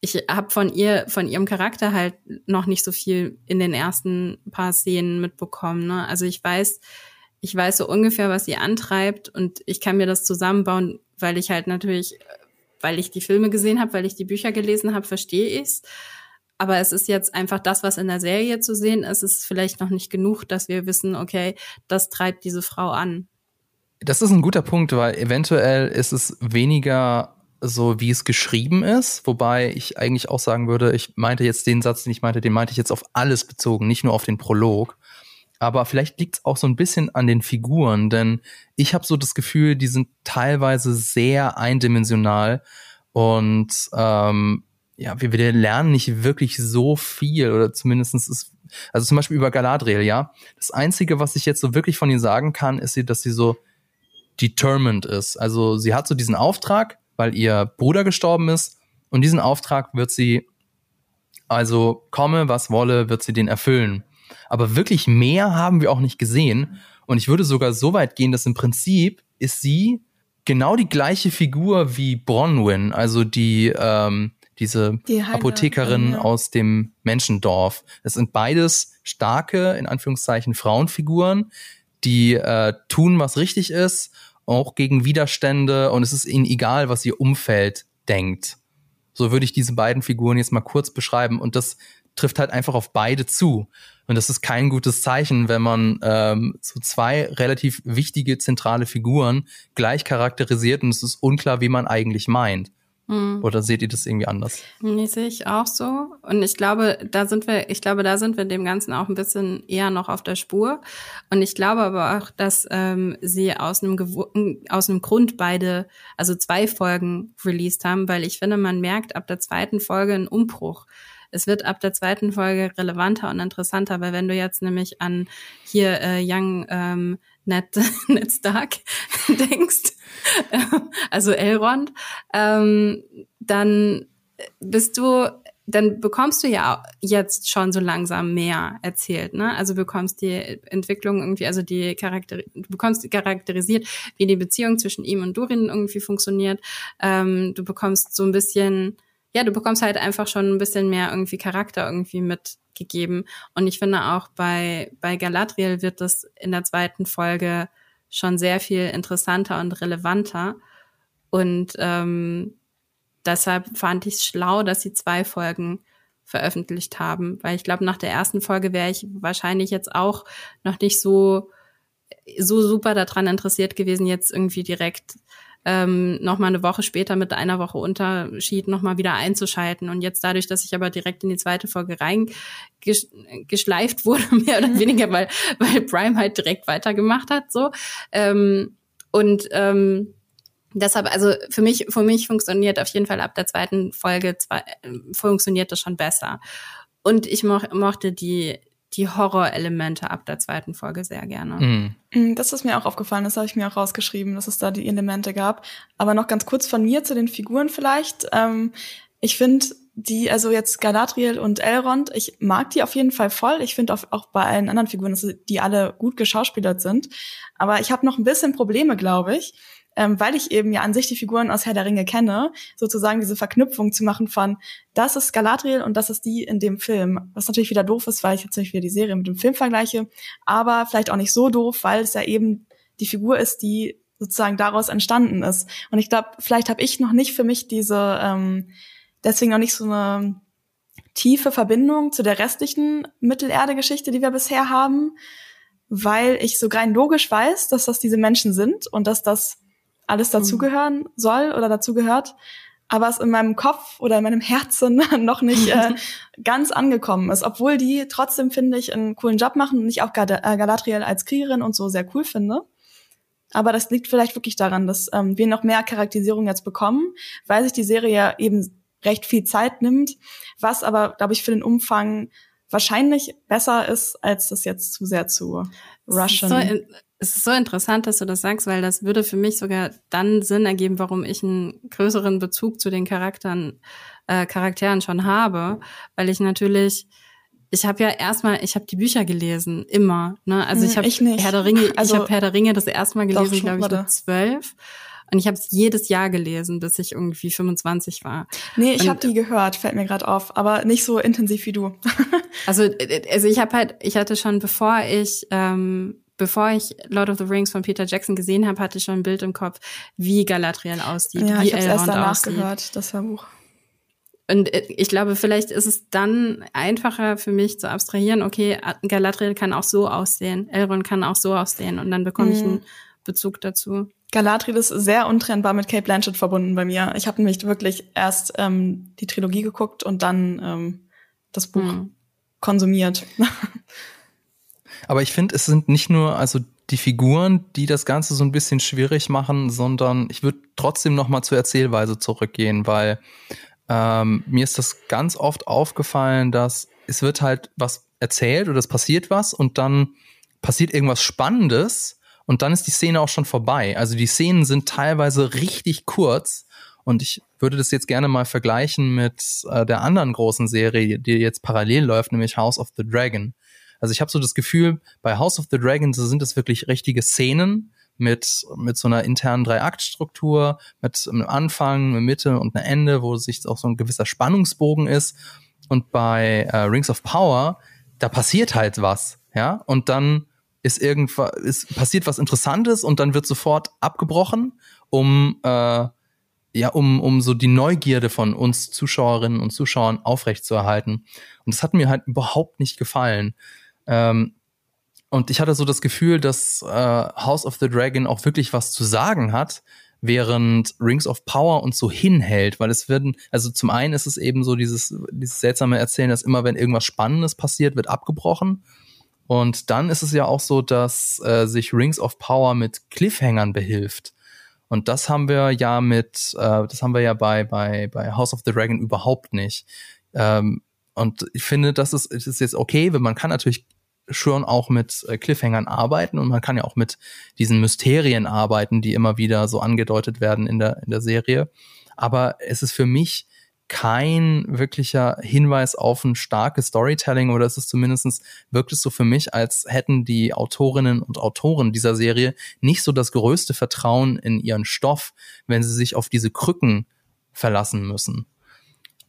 Ich habe von ihr, von ihrem Charakter halt noch nicht so viel in den ersten paar Szenen mitbekommen. Ne? Also ich weiß, ich weiß so ungefähr, was sie antreibt und ich kann mir das zusammenbauen, weil ich halt natürlich, weil ich die Filme gesehen habe, weil ich die Bücher gelesen habe, verstehe ich's. Aber es ist jetzt einfach das, was in der Serie zu sehen ist, ist vielleicht noch nicht genug, dass wir wissen, okay, das treibt diese Frau an. Das ist ein guter Punkt, weil eventuell ist es weniger so, wie es geschrieben ist, wobei ich eigentlich auch sagen würde, ich meinte jetzt den Satz, den ich meinte, den meinte ich jetzt auf alles bezogen, nicht nur auf den Prolog. Aber vielleicht liegt es auch so ein bisschen an den Figuren, denn ich habe so das Gefühl, die sind teilweise sehr eindimensional und ähm, ja, wir, wir lernen nicht wirklich so viel oder zumindestens ist, also zum Beispiel über Galadriel, ja. Das Einzige, was ich jetzt so wirklich von ihr sagen kann, ist, dass sie so determined ist. Also sie hat so diesen Auftrag, weil ihr Bruder gestorben ist und diesen Auftrag wird sie, also komme, was wolle, wird sie den erfüllen. Aber wirklich mehr haben wir auch nicht gesehen. Und ich würde sogar so weit gehen, dass im Prinzip ist sie genau die gleiche Figur wie Bronwyn, also die, ähm, diese die Apothekerin ja. aus dem Menschendorf. Es sind beides starke, in Anführungszeichen, Frauenfiguren, die äh, tun, was richtig ist, auch gegen Widerstände und es ist ihnen egal, was ihr Umfeld denkt. So würde ich diese beiden Figuren jetzt mal kurz beschreiben und das trifft halt einfach auf beide zu. Und das ist kein gutes Zeichen, wenn man ähm, so zwei relativ wichtige zentrale Figuren gleich charakterisiert und es ist unklar, wie man eigentlich meint. Mhm. Oder seht ihr das irgendwie anders? Nee, sehe ich auch so. Und ich glaube, da sind wir, ich glaube, da sind wir dem Ganzen auch ein bisschen eher noch auf der Spur. Und ich glaube aber auch, dass ähm, sie aus einem, aus einem Grund beide, also zwei Folgen released haben, weil ich finde, man merkt ab der zweiten Folge einen Umbruch es wird ab der zweiten Folge relevanter und interessanter, weil wenn du jetzt nämlich an hier äh, Young ähm, Ned, Ned Stark denkst, also Elrond, ähm, dann bist du dann bekommst du ja jetzt schon so langsam mehr erzählt, ne? Also bekommst die Entwicklung irgendwie, also die Charakter, du bekommst charakterisiert, wie die Beziehung zwischen ihm und Durin irgendwie funktioniert. Ähm, du bekommst so ein bisschen ja, du bekommst halt einfach schon ein bisschen mehr irgendwie Charakter irgendwie mitgegeben. Und ich finde auch bei, bei Galadriel wird das in der zweiten Folge schon sehr viel interessanter und relevanter. Und ähm, deshalb fand ich es schlau, dass sie zwei Folgen veröffentlicht haben, weil ich glaube, nach der ersten Folge wäre ich wahrscheinlich jetzt auch noch nicht so so super daran interessiert gewesen, jetzt irgendwie direkt ähm, nochmal eine Woche später mit einer Woche Unterschied nochmal wieder einzuschalten. Und jetzt dadurch, dass ich aber direkt in die zweite Folge reingeschleift wurde, mehr oder weniger, weil, weil Prime halt direkt weitergemacht hat, so. Ähm, und ähm, deshalb, also für mich, für mich funktioniert auf jeden Fall ab der zweiten Folge zwei, funktioniert das schon besser. Und ich mo mochte die die Horrorelemente ab der zweiten Folge sehr gerne. Mhm. mhm. Das ist mir auch aufgefallen, das habe ich mir auch rausgeschrieben, dass es da die Elemente gab. Aber noch ganz kurz von mir zu den Figuren vielleicht. Ähm, ich finde die, also jetzt Galadriel und Elrond, ich mag die auf jeden Fall voll. Ich finde auch, auch bei allen anderen Figuren, dass die alle gut geschauspielert sind. Aber ich habe noch ein bisschen Probleme, glaube ich ähm, weil ich eben ja an sich die Figuren aus Herr der Ringe kenne, sozusagen diese Verknüpfung zu machen von, das ist Galadriel und das ist die in dem Film. Was natürlich wieder doof ist, weil ich jetzt nicht wieder die Serie mit dem Film vergleiche, aber vielleicht auch nicht so doof, weil es ja eben die Figur ist, die sozusagen daraus entstanden ist. Und ich glaube, vielleicht habe ich noch nicht für mich diese, ähm, deswegen noch nicht so eine tiefe Verbindung zu der restlichen Mittelerde-Geschichte, die wir bisher haben, weil ich so rein logisch weiß, dass das diese Menschen sind und dass das alles mhm. dazugehören soll oder dazugehört, aber es in meinem Kopf oder in meinem Herzen noch nicht äh, ganz angekommen ist, obwohl die trotzdem, finde ich, einen coolen Job machen und ich auch äh, Galadriel als Kriegerin und so sehr cool finde. Aber das liegt vielleicht wirklich daran, dass ähm, wir noch mehr Charakterisierung jetzt bekommen, weil sich die Serie ja eben recht viel Zeit nimmt, was aber, glaube ich, für den Umfang wahrscheinlich besser ist, als das jetzt zu sehr zu rushen. So, es ist so interessant, dass du das sagst, weil das würde für mich sogar dann Sinn ergeben, warum ich einen größeren Bezug zu den Charakteren, äh, Charakteren schon habe, weil ich natürlich ich habe ja erstmal, ich habe die Bücher gelesen, immer. Ne? Also ich hm, habe Herr der Ringe, also, ich habe Herr der Ringe das erste Mal gelesen, glaube ich, mit zwölf. Und ich habe es jedes Jahr gelesen, bis ich irgendwie 25 war. Nee, ich habe die gehört, fällt mir gerade auf, aber nicht so intensiv wie du. also, äh, also ich habe halt, ich hatte schon, bevor ich ähm, bevor ich Lord of the Rings von Peter Jackson gesehen habe, hatte ich schon ein Bild im Kopf, wie Galadriel aussieht, ja, wie ich Elrond erst danach aussieht. gehört, das Buch. Und äh, ich glaube, vielleicht ist es dann einfacher für mich zu abstrahieren, okay, Galadriel kann auch so aussehen, Elrond kann auch so aussehen und dann bekomme mhm. ich einen Bezug dazu. Galadriel ist sehr untrennbar mit Kate Blanchett verbunden bei mir. Ich habe nämlich wirklich erst ähm, die Trilogie geguckt und dann ähm, das Buch mhm. konsumiert. Aber ich finde, es sind nicht nur also die Figuren, die das Ganze so ein bisschen schwierig machen, sondern ich würde trotzdem noch mal zur Erzählweise zurückgehen, weil ähm, mir ist das ganz oft aufgefallen, dass es wird halt was erzählt oder es passiert was und dann passiert irgendwas Spannendes und dann ist die Szene auch schon vorbei. Also die Szenen sind teilweise richtig kurz und ich würde das jetzt gerne mal vergleichen mit äh, der anderen großen Serie, die jetzt parallel läuft, nämlich House of the Dragon. Also ich habe so das Gefühl, bei House of the Dragons sind es wirklich richtige Szenen mit, mit so einer internen Drei-Akt-Struktur, mit einem Anfang, eine Mitte und einem Ende, wo sich auch so ein gewisser Spannungsbogen ist. Und bei äh, Rings of Power, da passiert halt was, ja, und dann ist irgendwas, ist passiert was Interessantes und dann wird sofort abgebrochen, um äh, ja, um, um so die Neugierde von uns Zuschauerinnen und Zuschauern aufrechtzuerhalten. Und das hat mir halt überhaupt nicht gefallen. Ähm, und ich hatte so das Gefühl, dass äh, House of the Dragon auch wirklich was zu sagen hat, während Rings of Power uns so hinhält, weil es werden, also zum einen ist es eben so dieses, dieses seltsame Erzählen, dass immer wenn irgendwas Spannendes passiert, wird abgebrochen. Und dann ist es ja auch so, dass äh, sich Rings of Power mit Cliffhangern behilft. Und das haben wir ja mit, äh, das haben wir ja bei, bei, bei House of the Dragon überhaupt nicht. Ähm, und ich finde, das ist, ist jetzt okay, weil man kann natürlich schon auch mit äh, Cliffhangern arbeiten und man kann ja auch mit diesen Mysterien arbeiten, die immer wieder so angedeutet werden in der, in der Serie. Aber es ist für mich kein wirklicher Hinweis auf ein starkes Storytelling oder es ist zumindest wirklich so für mich, als hätten die Autorinnen und Autoren dieser Serie nicht so das größte Vertrauen in ihren Stoff, wenn sie sich auf diese Krücken verlassen müssen.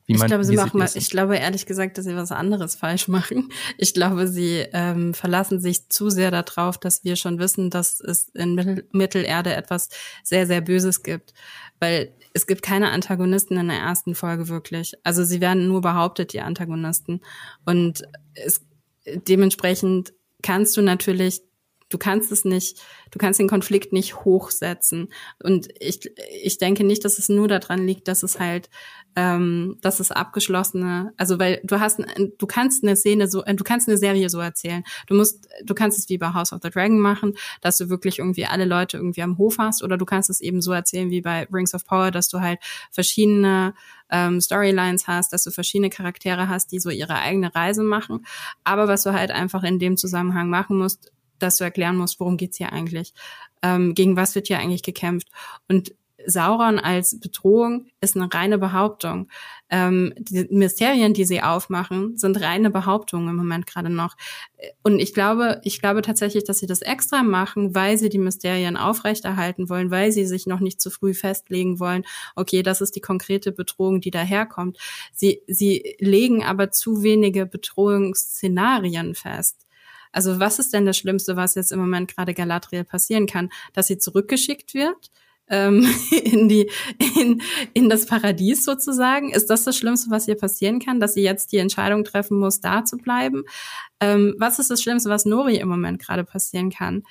Wie ich glaube, sie machen mal, ich glaube ehrlich gesagt, dass sie was anderes falsch machen. Ich glaube, sie ähm, verlassen sich zu sehr darauf, dass wir schon wissen, dass es in Mittel Mittelerde etwas sehr, sehr Böses gibt. Weil es gibt keine Antagonisten in der ersten Folge wirklich. Also sie werden nur behauptet, die Antagonisten. Und es, dementsprechend kannst du natürlich Du kannst es nicht, du kannst den Konflikt nicht hochsetzen. Und ich, ich denke nicht, dass es nur daran liegt, dass es halt, ähm, dass es abgeschlossene, also weil du hast, du kannst eine Szene so, du kannst eine Serie so erzählen. Du musst, du kannst es wie bei House of the Dragon machen, dass du wirklich irgendwie alle Leute irgendwie am Hof hast, oder du kannst es eben so erzählen wie bei Rings of Power, dass du halt verschiedene ähm, Storylines hast, dass du verschiedene Charaktere hast, die so ihre eigene Reise machen. Aber was du halt einfach in dem Zusammenhang machen musst, dass du erklären musst, worum geht's hier eigentlich, ähm, gegen was wird hier eigentlich gekämpft. Und Sauron als Bedrohung ist eine reine Behauptung. Ähm, die Mysterien, die sie aufmachen, sind reine Behauptungen im Moment gerade noch. Und ich glaube, ich glaube tatsächlich, dass sie das extra machen, weil sie die Mysterien aufrechterhalten wollen, weil sie sich noch nicht zu früh festlegen wollen. Okay, das ist die konkrete Bedrohung, die daherkommt. Sie, sie legen aber zu wenige Bedrohungsszenarien fest. Also was ist denn das Schlimmste, was jetzt im Moment gerade Galadriel passieren kann? Dass sie zurückgeschickt wird? Ähm, in die in, in das Paradies sozusagen. Ist das das Schlimmste, was ihr passieren kann, dass sie jetzt die Entscheidung treffen muss, da zu bleiben? Ähm, was ist das Schlimmste, was Nori im Moment gerade passieren kann?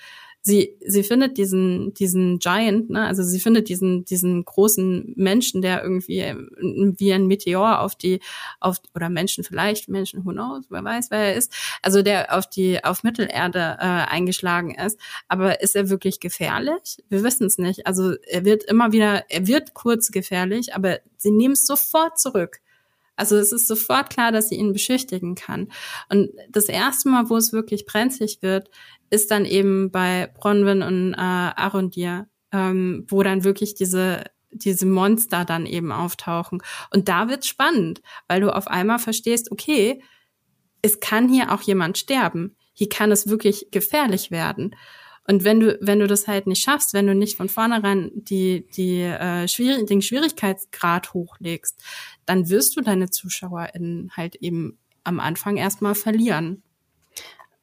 Sie, sie findet diesen, diesen Giant, ne, also sie findet diesen, diesen großen Menschen, der irgendwie äh, wie ein Meteor auf die, auf, oder Menschen vielleicht, Menschen, who knows, wer weiß, wer er ist, also der auf die, auf Mittelerde äh, eingeschlagen ist. Aber ist er wirklich gefährlich? Wir wissen es nicht. Also er wird immer wieder, er wird kurz gefährlich, aber sie nehmen es sofort zurück. Also es ist sofort klar, dass sie ihn beschüchtigen kann. Und das erste Mal, wo es wirklich brenzlig wird, ist dann eben bei Bronwyn und äh, Arondir, ähm, wo dann wirklich diese diese Monster dann eben auftauchen. Und da wird's spannend, weil du auf einmal verstehst, okay, es kann hier auch jemand sterben. Hier kann es wirklich gefährlich werden. Und wenn du, wenn du das halt nicht schaffst, wenn du nicht von vornherein die, die, äh, schwierig, den Schwierigkeitsgrad hochlegst, dann wirst du deine ZuschauerInnen halt eben am Anfang erstmal verlieren.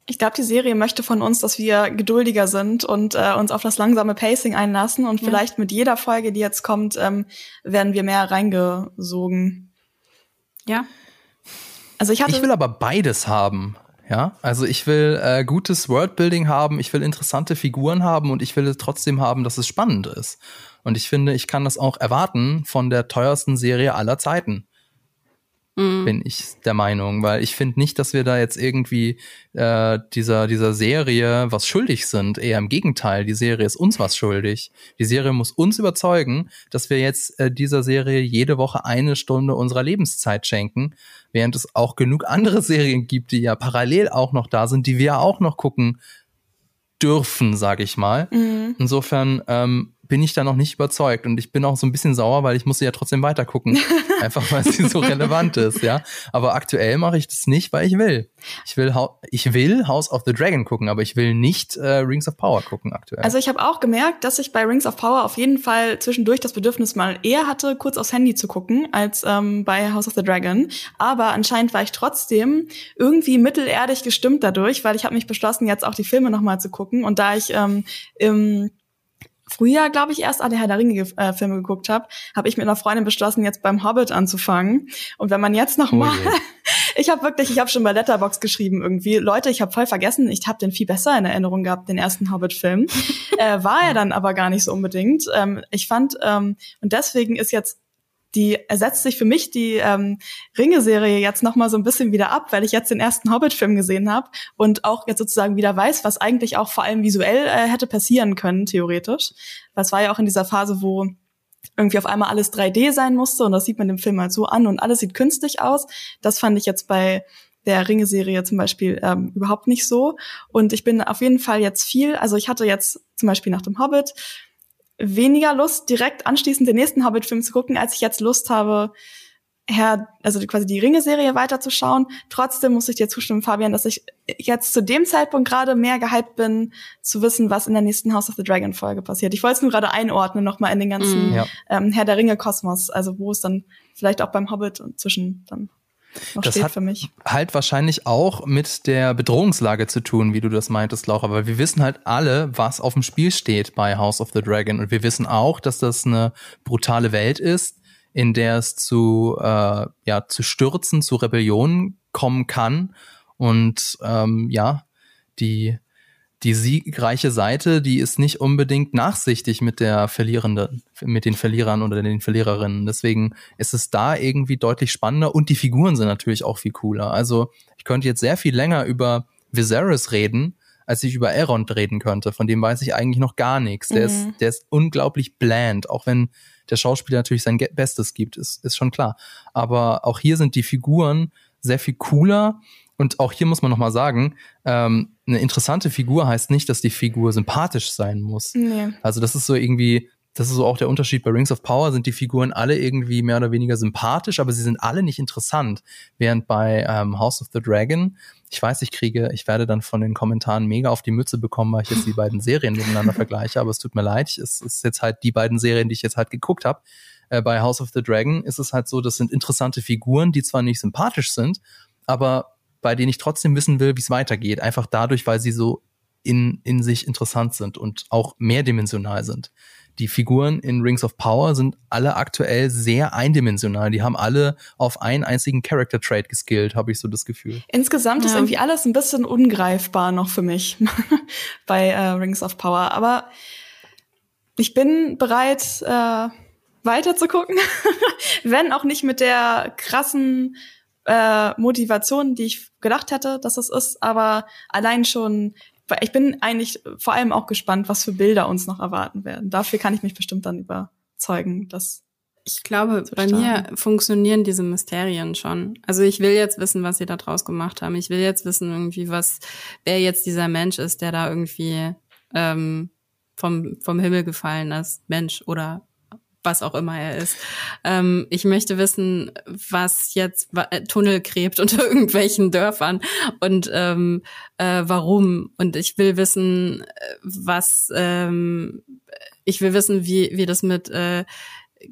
Ich glaube, die Serie möchte von uns, dass wir geduldiger sind und äh, uns auf das langsame Pacing einlassen. Und ja. vielleicht mit jeder Folge, die jetzt kommt, ähm, werden wir mehr reingesogen. Ja. Also ich hatte. Ich will aber beides haben. Ja, also ich will äh, gutes Worldbuilding haben, ich will interessante Figuren haben und ich will trotzdem haben, dass es spannend ist. Und ich finde, ich kann das auch erwarten von der teuersten Serie aller Zeiten mhm. bin ich der Meinung, weil ich finde nicht, dass wir da jetzt irgendwie äh, dieser, dieser Serie was schuldig sind. Eher im Gegenteil, die Serie ist uns was schuldig. Die Serie muss uns überzeugen, dass wir jetzt äh, dieser Serie jede Woche eine Stunde unserer Lebenszeit schenken, während es auch genug andere Serien gibt, die ja parallel auch noch da sind, die wir auch noch gucken dürfen, sage ich mal. Mhm. Insofern ähm, bin ich da noch nicht überzeugt und ich bin auch so ein bisschen sauer, weil ich muss sie ja trotzdem weiter gucken, einfach weil sie so relevant ist, ja. Aber aktuell mache ich das nicht, weil ich will. Ich will, ich will House of the Dragon gucken, aber ich will nicht äh, Rings of Power gucken aktuell. Also ich habe auch gemerkt, dass ich bei Rings of Power auf jeden Fall zwischendurch das Bedürfnis mal eher hatte, kurz aufs Handy zu gucken, als ähm, bei House of the Dragon. Aber anscheinend war ich trotzdem irgendwie mittelerdig gestimmt dadurch, weil ich habe mich beschlossen, jetzt auch die Filme noch mal zu gucken. Und da ich ähm, im Frühjahr, glaube ich, erst alle Herr der Ringe äh, Filme geguckt habe, habe ich mit einer Freundin beschlossen, jetzt beim Hobbit anzufangen. Und wenn man jetzt noch oh mal, oh ich habe wirklich, ich habe schon bei Letterbox geschrieben irgendwie, Leute, ich habe voll vergessen, ich habe den viel besser in Erinnerung gehabt, den ersten Hobbit-Film. äh, war er dann aber gar nicht so unbedingt. Ähm, ich fand ähm, und deswegen ist jetzt die ersetzt sich für mich die ähm, Ringe-Serie jetzt noch mal so ein bisschen wieder ab, weil ich jetzt den ersten Hobbit-Film gesehen habe und auch jetzt sozusagen wieder weiß, was eigentlich auch vor allem visuell äh, hätte passieren können, theoretisch. Das war ja auch in dieser Phase, wo irgendwie auf einmal alles 3D sein musste und das sieht man dem Film halt so an und alles sieht künstlich aus. Das fand ich jetzt bei der Ringe-Serie zum Beispiel ähm, überhaupt nicht so. Und ich bin auf jeden Fall jetzt viel, also ich hatte jetzt zum Beispiel nach dem Hobbit weniger Lust, direkt anschließend den nächsten Hobbit-Film zu gucken, als ich jetzt Lust habe, Herr, also quasi die Ringe-Serie weiterzuschauen. Trotzdem muss ich dir zustimmen, Fabian, dass ich jetzt zu dem Zeitpunkt gerade mehr gehypt bin, zu wissen, was in der nächsten House of the Dragon Folge passiert. Ich wollte es nur gerade einordnen, nochmal in den ganzen mm, ja. ähm, Herr der Ringe-Kosmos, also wo es dann vielleicht auch beim Hobbit und zwischen dann noch das hat halt wahrscheinlich auch mit der Bedrohungslage zu tun, wie du das meintest, Laura, weil wir wissen halt alle, was auf dem Spiel steht bei House of the Dragon. Und wir wissen auch, dass das eine brutale Welt ist, in der es zu äh, ja zu Stürzen, zu Rebellionen kommen kann. Und ähm, ja die die siegreiche Seite, die ist nicht unbedingt nachsichtig mit der Verlierenden, mit den Verlierern oder den Verliererinnen. Deswegen ist es da irgendwie deutlich spannender und die Figuren sind natürlich auch viel cooler. Also ich könnte jetzt sehr viel länger über Viserys reden, als ich über Elrond reden könnte. Von dem weiß ich eigentlich noch gar nichts. Der, mhm. ist, der ist unglaublich bland, auch wenn der Schauspieler natürlich sein Bestes gibt, ist, ist schon klar. Aber auch hier sind die Figuren sehr viel cooler und auch hier muss man nochmal sagen, ähm, eine interessante Figur heißt nicht, dass die Figur sympathisch sein muss. Nee. Also das ist so irgendwie, das ist so auch der Unterschied bei Rings of Power, sind die Figuren alle irgendwie mehr oder weniger sympathisch, aber sie sind alle nicht interessant. Während bei ähm, House of the Dragon, ich weiß, ich kriege, ich werde dann von den Kommentaren mega auf die Mütze bekommen, weil ich jetzt die beiden Serien miteinander vergleiche, aber es tut mir leid, es ist jetzt halt die beiden Serien, die ich jetzt halt geguckt habe. Äh, bei House of the Dragon ist es halt so, das sind interessante Figuren, die zwar nicht sympathisch sind, aber bei denen ich trotzdem wissen will, wie es weitergeht. Einfach dadurch, weil sie so in, in sich interessant sind und auch mehrdimensional sind. Die Figuren in Rings of Power sind alle aktuell sehr eindimensional. Die haben alle auf einen einzigen Character Trait geskillt, habe ich so das Gefühl. Insgesamt ja. ist irgendwie alles ein bisschen ungreifbar noch für mich bei äh, Rings of Power. Aber ich bin bereit, äh, weiter zu gucken, wenn auch nicht mit der krassen äh, Motivation, die ich gedacht hätte, dass es ist, aber allein schon, ich bin eigentlich vor allem auch gespannt, was für Bilder uns noch erwarten werden. Dafür kann ich mich bestimmt dann überzeugen, dass ich glaube, bei mir funktionieren diese Mysterien schon. Also ich will jetzt wissen, was sie da draus gemacht haben. Ich will jetzt wissen, irgendwie, was, wer jetzt dieser Mensch ist, der da irgendwie ähm, vom, vom Himmel gefallen ist. Mensch oder was auch immer er ist. Ähm, ich möchte wissen, was jetzt äh, Tunnel gräbt unter irgendwelchen Dörfern und ähm, äh, warum. Und ich will wissen, was ähm, ich will wissen, wie, wie das mit äh,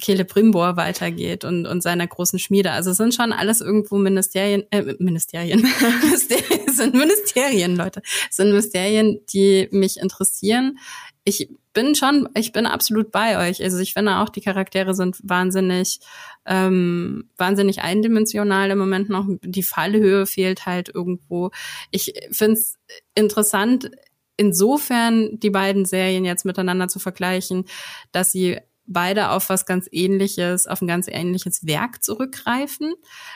Celebrimbor weitergeht und, und seiner großen Schmiede. Also es sind schon alles irgendwo Ministerien, äh, Ministerien, Ministerien sind Ministerien, Leute, es sind Mysterien, die mich interessieren. Ich bin schon, ich bin absolut bei euch. Also ich finde auch, die Charaktere sind wahnsinnig, ähm, wahnsinnig eindimensional im Moment noch. Die Fallhöhe fehlt halt irgendwo. Ich finde es interessant, insofern die beiden Serien jetzt miteinander zu vergleichen, dass sie beide auf was ganz ähnliches, auf ein ganz ähnliches Werk zurückgreifen,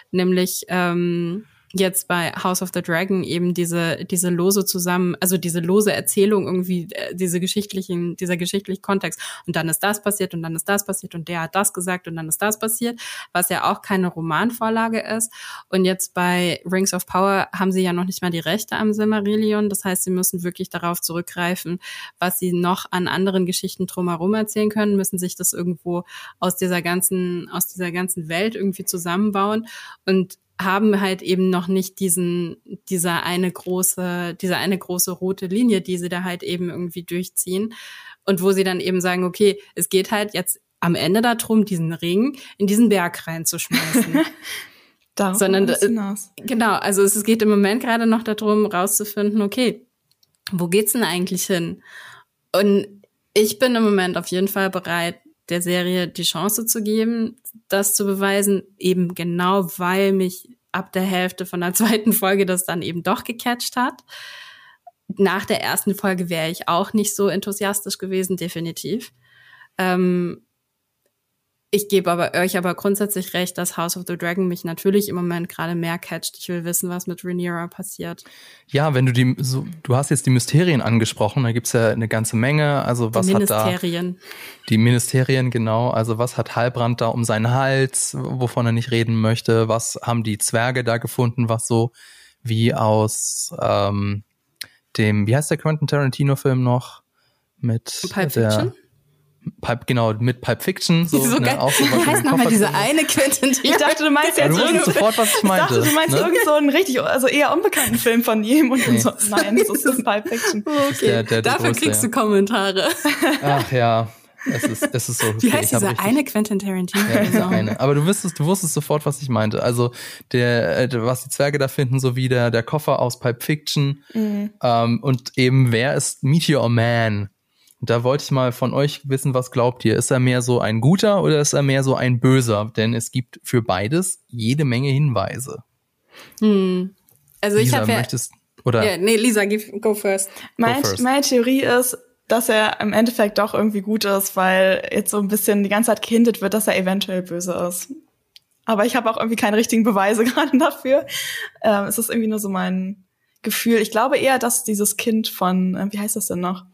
nämlich ähm, jetzt bei House of the Dragon eben diese diese lose zusammen, also diese lose Erzählung irgendwie äh, diese geschichtlichen dieser geschichtliche Kontext. Und dann ist das passiert und dann ist das passiert und der hat das gesagt und dann ist das passiert, was ja auch keine Romanvorlage ist. Und jetzt bei Rings of Power haben sie ja noch nicht mal die Rechte am Silmarillion, das heißt, sie müssen wirklich darauf zurückgreifen, was sie noch an anderen Geschichten drumherum erzählen können, müssen sich das irgendwo aus dieser ganzen aus dieser ganzen Welt irgendwie zusammenbauen. Und haben halt eben noch nicht diesen, dieser eine große, diese eine große rote Linie, die sie da halt eben irgendwie durchziehen. Und wo sie dann eben sagen, okay, es geht halt jetzt am Ende darum, diesen Ring in diesen Berg reinzuschmeißen. Darauf Sondern, hinaus. genau, also es geht im Moment gerade noch darum, rauszufinden, okay, wo geht's denn eigentlich hin? Und ich bin im Moment auf jeden Fall bereit, der Serie die Chance zu geben, das zu beweisen, eben genau weil mich ab der Hälfte von der zweiten Folge das dann eben doch gecatcht hat. Nach der ersten Folge wäre ich auch nicht so enthusiastisch gewesen, definitiv. Ähm, ich gebe aber euch aber grundsätzlich recht, dass House of the Dragon mich natürlich im Moment gerade mehr catcht. Ich will wissen, was mit Rhaenyra passiert. Ja, wenn du die, so, du hast jetzt die Mysterien angesprochen, da gibt's ja eine ganze Menge. Also was die hat da? Die Ministerien, genau. Also was hat Halbrand da um seinen Hals, wovon er nicht reden möchte? Was haben die Zwerge da gefunden, was so wie aus ähm, dem, wie heißt der Quentin Tarantino-Film noch? Mit Pulp der, Fiction? Pipe, genau, mit Pipe Fiction. So, so ne, auch so Wie heißt nochmal diese eine Quentin Ich dachte, du meinst jetzt ja, du sofort, was ich meinte. Ich dachte, du meinst ne? irgend so einen richtig, also eher unbekannten Film von ihm und nee. so. Nein, das ist Pipe Fiction. Okay. Der, der, der Dafür kriegst du Kommentare. Ach ja. Es ist, es ist so. Okay. Wie heißt dieser eine Quentin Tarantino? Ja, dieser eine. Aber du wusstest, du wusstest sofort, was ich meinte. Also der, äh, was die Zwerge da finden, so wie der, der Koffer aus Pipe Fiction mhm. ähm, und eben wer ist Meteor Man? Da wollte ich mal von euch wissen, was glaubt ihr? Ist er mehr so ein guter oder ist er mehr so ein böser? Denn es gibt für beides jede Menge Hinweise. Hm. Also Lisa, ich habe ja, möchtest, oder? Ja, nee, Lisa, go first. Mein, go first. Meine Theorie ist, dass er im Endeffekt doch irgendwie gut ist, weil jetzt so ein bisschen die ganze Zeit gehintet wird, dass er eventuell böse ist. Aber ich habe auch irgendwie keine richtigen Beweise gerade dafür. Ähm, es ist irgendwie nur so mein Gefühl. Ich glaube eher, dass dieses Kind von, äh, wie heißt das denn noch?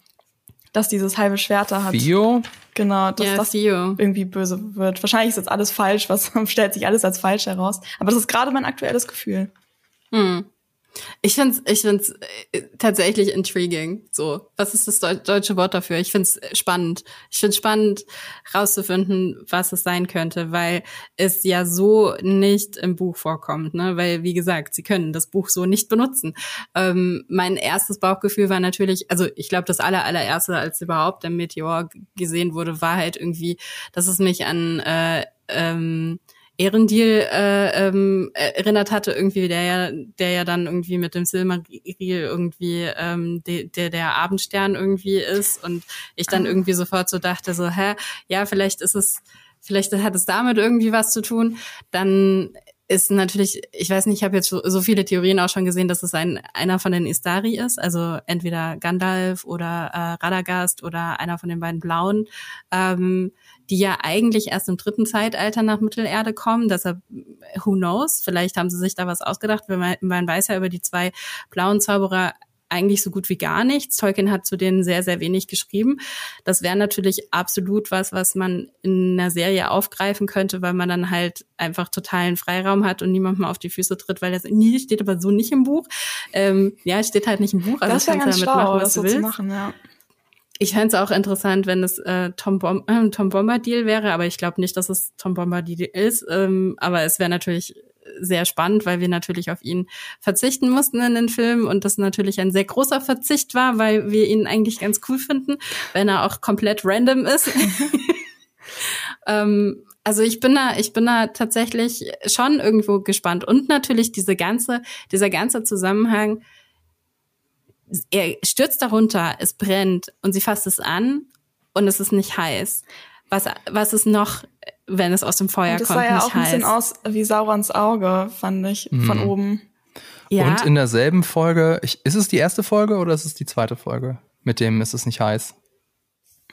Dass dieses halbe Schwert da hat. Theo? Genau, dass ja, das irgendwie böse wird. Wahrscheinlich ist jetzt alles falsch, was stellt sich alles als falsch heraus. Aber das ist gerade mein aktuelles Gefühl. Hm. Ich find's, ich find's äh, tatsächlich intriguing. So, was ist das deutsche Wort dafür? Ich find's spannend. Ich find's spannend, rauszufinden, was es sein könnte, weil es ja so nicht im Buch vorkommt. Ne? Weil, wie gesagt, sie können das Buch so nicht benutzen. Ähm, mein erstes Bauchgefühl war natürlich, also ich glaube, das aller allererste, als überhaupt der Meteor gesehen wurde, war halt irgendwie, dass es mich an äh, ähm, Ehrendil äh, ähm, erinnert hatte, irgendwie, der ja, der ja dann irgendwie mit dem Silmaril irgendwie ähm, de, der der Abendstern irgendwie ist und ich dann ah. irgendwie sofort so dachte, so, hä, ja, vielleicht ist es, vielleicht hat es damit irgendwie was zu tun. Dann ist natürlich, ich weiß nicht, ich habe jetzt so viele Theorien auch schon gesehen, dass es ein einer von den Istari ist, also entweder Gandalf oder äh, Radagast oder einer von den beiden Blauen. Ähm, die ja eigentlich erst im dritten Zeitalter nach Mittelerde kommen. Deshalb, who knows? Vielleicht haben sie sich da was ausgedacht. Man, man weiß ja über die zwei blauen Zauberer eigentlich so gut wie gar nichts. Tolkien hat zu denen sehr, sehr wenig geschrieben. Das wäre natürlich absolut was, was man in einer Serie aufgreifen könnte, weil man dann halt einfach totalen Freiraum hat und niemand mal auf die Füße tritt, weil das nie steht aber so nicht im Buch. Ähm, ja, steht halt nicht im Buch, also das kannst du damit schlau, machen, was du willst. Machen, ja. Ich fände es auch interessant, wenn es äh, Tom, Bom äh, Tom Bombadil wäre, aber ich glaube nicht, dass es Tom Bombadil ist. Ähm, aber es wäre natürlich sehr spannend, weil wir natürlich auf ihn verzichten mussten in den Film und das natürlich ein sehr großer Verzicht war, weil wir ihn eigentlich ganz cool finden, wenn er auch komplett random ist. ähm, also ich bin da, ich bin da tatsächlich schon irgendwo gespannt und natürlich diese ganze, dieser ganze Zusammenhang er stürzt darunter, es brennt und sie fasst es an und es ist nicht heiß. Was, was ist noch, wenn es aus dem Feuer und das kommt? Das sah ja auch ein bisschen aus wie Saurons Auge, fand ich, mhm. von oben. Ja. Und in derselben Folge, ich, ist es die erste Folge oder ist es die zweite Folge? Mit dem ist es nicht heiß.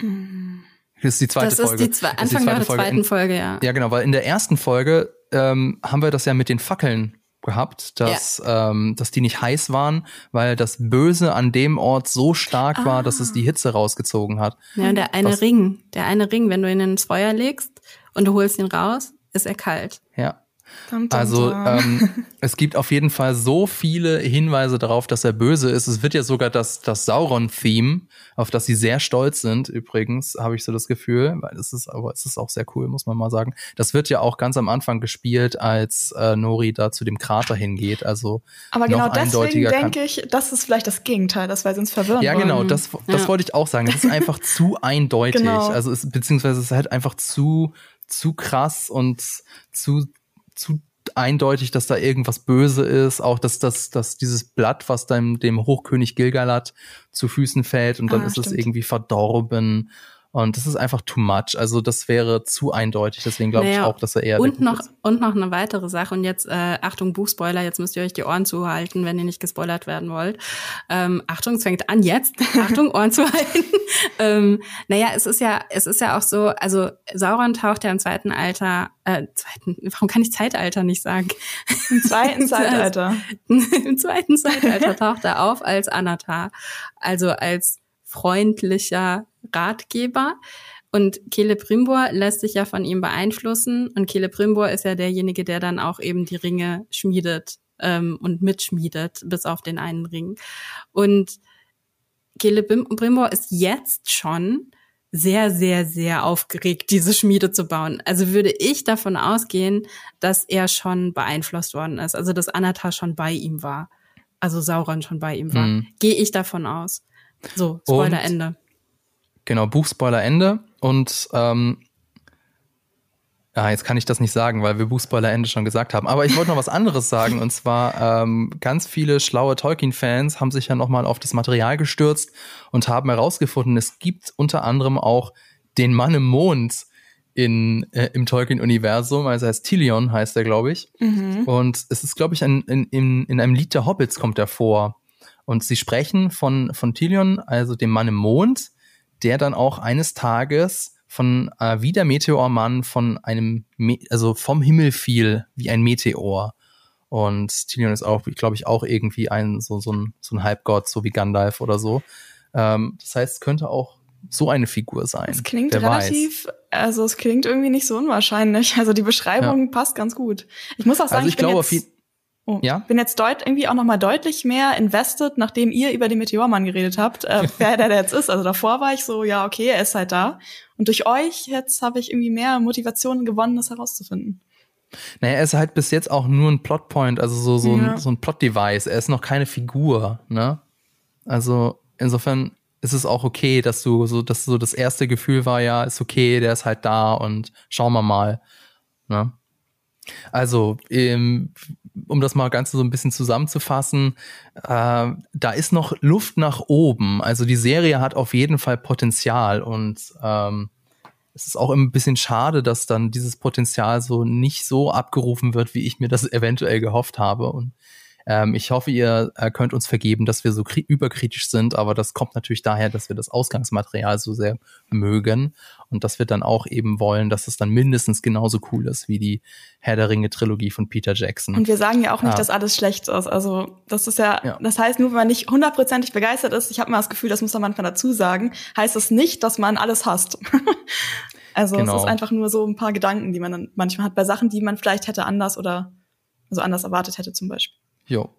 Mhm. Das ist die zweite das Folge. Ist die, zwe Anfang die der Folge. zweiten Folge, ja. Ja, genau, weil in der ersten Folge ähm, haben wir das ja mit den Fackeln gehabt, dass, ja. ähm, dass die nicht heiß waren, weil das Böse an dem Ort so stark ah. war, dass es die ah. Hitze rausgezogen hat. Ja, und der eine Was? Ring, der eine Ring, wenn du ihn ins Feuer legst und du holst ihn raus, ist er kalt. Ja. Dum, dum, also ähm, es gibt auf jeden Fall so viele Hinweise darauf, dass er böse ist. Es wird ja sogar das, das Sauron-Theme, auf das sie sehr stolz sind, übrigens, habe ich so das Gefühl, weil es ist, aber es ist auch sehr cool, muss man mal sagen. Das wird ja auch ganz am Anfang gespielt, als äh, Nori da zu dem Krater hingeht. Also aber genau deswegen denke ich, das ist vielleicht das Gegenteil, das wir uns verwirren Ja, genau, das, das ja. wollte ich auch sagen. Es ist einfach zu eindeutig. Genau. Also es, beziehungsweise es ist halt einfach zu zu krass und zu zu eindeutig, dass da irgendwas böse ist, auch dass, dass, dass dieses Blatt, was dem, dem Hochkönig Gilgalad zu Füßen fällt und dann ah, ist stimmt. es irgendwie verdorben und das ist einfach too much. Also das wäre zu eindeutig. Deswegen glaube naja, ich auch, dass er eher. Und noch, ist. und noch eine weitere Sache. Und jetzt, äh, Achtung, Buchspoiler, jetzt müsst ihr euch die Ohren zuhalten, wenn ihr nicht gespoilert werden wollt. Ähm, Achtung, es fängt an jetzt. Achtung, Ohren zuhalten. ähm, naja, es ist ja, es ist ja auch so, also Sauron taucht ja im zweiten Alter, äh, zweiten, warum kann ich Zeitalter nicht sagen? Im zweiten Zeitalter. Im zweiten Zeitalter taucht er auf als Anatar. Also als freundlicher Ratgeber. Und Celebrimbor lässt sich ja von ihm beeinflussen. Und Celebrimbor ist ja derjenige, der dann auch eben die Ringe schmiedet ähm, und mitschmiedet, bis auf den einen Ring. Und Celebrimbor ist jetzt schon sehr, sehr, sehr aufgeregt, diese Schmiede zu bauen. Also würde ich davon ausgehen, dass er schon beeinflusst worden ist. Also dass Anatar schon bei ihm war. Also Sauron schon bei ihm war. Mhm. Gehe ich davon aus. So, Spoiler und, Ende. Genau, Buchspoiler Ende. Und ähm, ja, jetzt kann ich das nicht sagen, weil wir Buchspoiler Ende schon gesagt haben. Aber ich wollte noch was anderes sagen. Und zwar, ähm, ganz viele schlaue Tolkien-Fans haben sich ja nochmal auf das Material gestürzt und haben herausgefunden, es gibt unter anderem auch den Mann im Mond in, äh, im Tolkien-Universum. Also heißt Tilion, heißt er, glaube ich. Mhm. Und es ist, glaube ich, in, in, in einem Lied der Hobbits kommt er vor. Und sie sprechen von, von Tilion, also dem Mann im Mond, der dann auch eines Tages von äh, wie der Meteormann von einem, Me also vom Himmel fiel wie ein Meteor. Und Tilion ist auch, glaube ich, auch irgendwie ein so, so, ein, so ein Halbgott, so wie Gandalf oder so. Ähm, das heißt, es könnte auch so eine Figur sein. Es klingt Wer relativ, weiß. also es klingt irgendwie nicht so unwahrscheinlich. Also die Beschreibung ja. passt ganz gut. Ich muss auch sagen, also ich, ich glaube, jetzt, Oh, ja? bin jetzt deut irgendwie auch nochmal deutlich mehr invested, nachdem ihr über den Meteormann geredet habt, äh, wer der jetzt ist. Also davor war ich so, ja, okay, er ist halt da. Und durch euch jetzt habe ich irgendwie mehr Motivation gewonnen, das herauszufinden. Naja, er ist halt bis jetzt auch nur ein Plotpoint, also so, so, ja. ein, so ein Plot-Device. Er ist noch keine Figur, ne? Also insofern ist es auch okay, dass du so, dass so das erste Gefühl war, ja, ist okay, der ist halt da und schauen wir mal, ne? Also, ähm, um das mal ganz so ein bisschen zusammenzufassen, äh, da ist noch Luft nach oben. Also die Serie hat auf jeden Fall Potenzial und ähm, es ist auch ein bisschen schade, dass dann dieses Potenzial so nicht so abgerufen wird, wie ich mir das eventuell gehofft habe. Und ähm, ich hoffe, ihr äh, könnt uns vergeben, dass wir so überkritisch sind, aber das kommt natürlich daher, dass wir das Ausgangsmaterial so sehr mögen und dass wir dann auch eben wollen, dass es dann mindestens genauso cool ist wie die Herr der Ringe Trilogie von Peter Jackson. Und wir sagen ja auch nicht, ah. dass alles schlecht ist. Also das ist ja, ja. das heißt, nur wenn man nicht hundertprozentig begeistert ist, ich habe mal das Gefühl, das muss man manchmal dazu sagen, heißt das nicht, dass man alles hasst. also genau. es ist einfach nur so ein paar Gedanken, die man dann manchmal hat bei Sachen, die man vielleicht hätte anders oder also anders erwartet hätte zum Beispiel. Jo.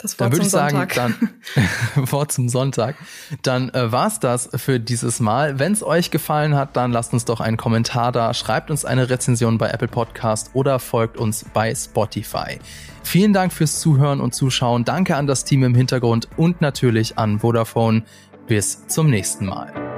Das Wort dann würde ich sagen, dann Wort zum Sonntag. Dann äh, war's das für dieses Mal. Wenn es euch gefallen hat, dann lasst uns doch einen Kommentar da, schreibt uns eine Rezension bei Apple Podcast oder folgt uns bei Spotify. Vielen Dank fürs Zuhören und Zuschauen. Danke an das Team im Hintergrund und natürlich an Vodafone. Bis zum nächsten Mal.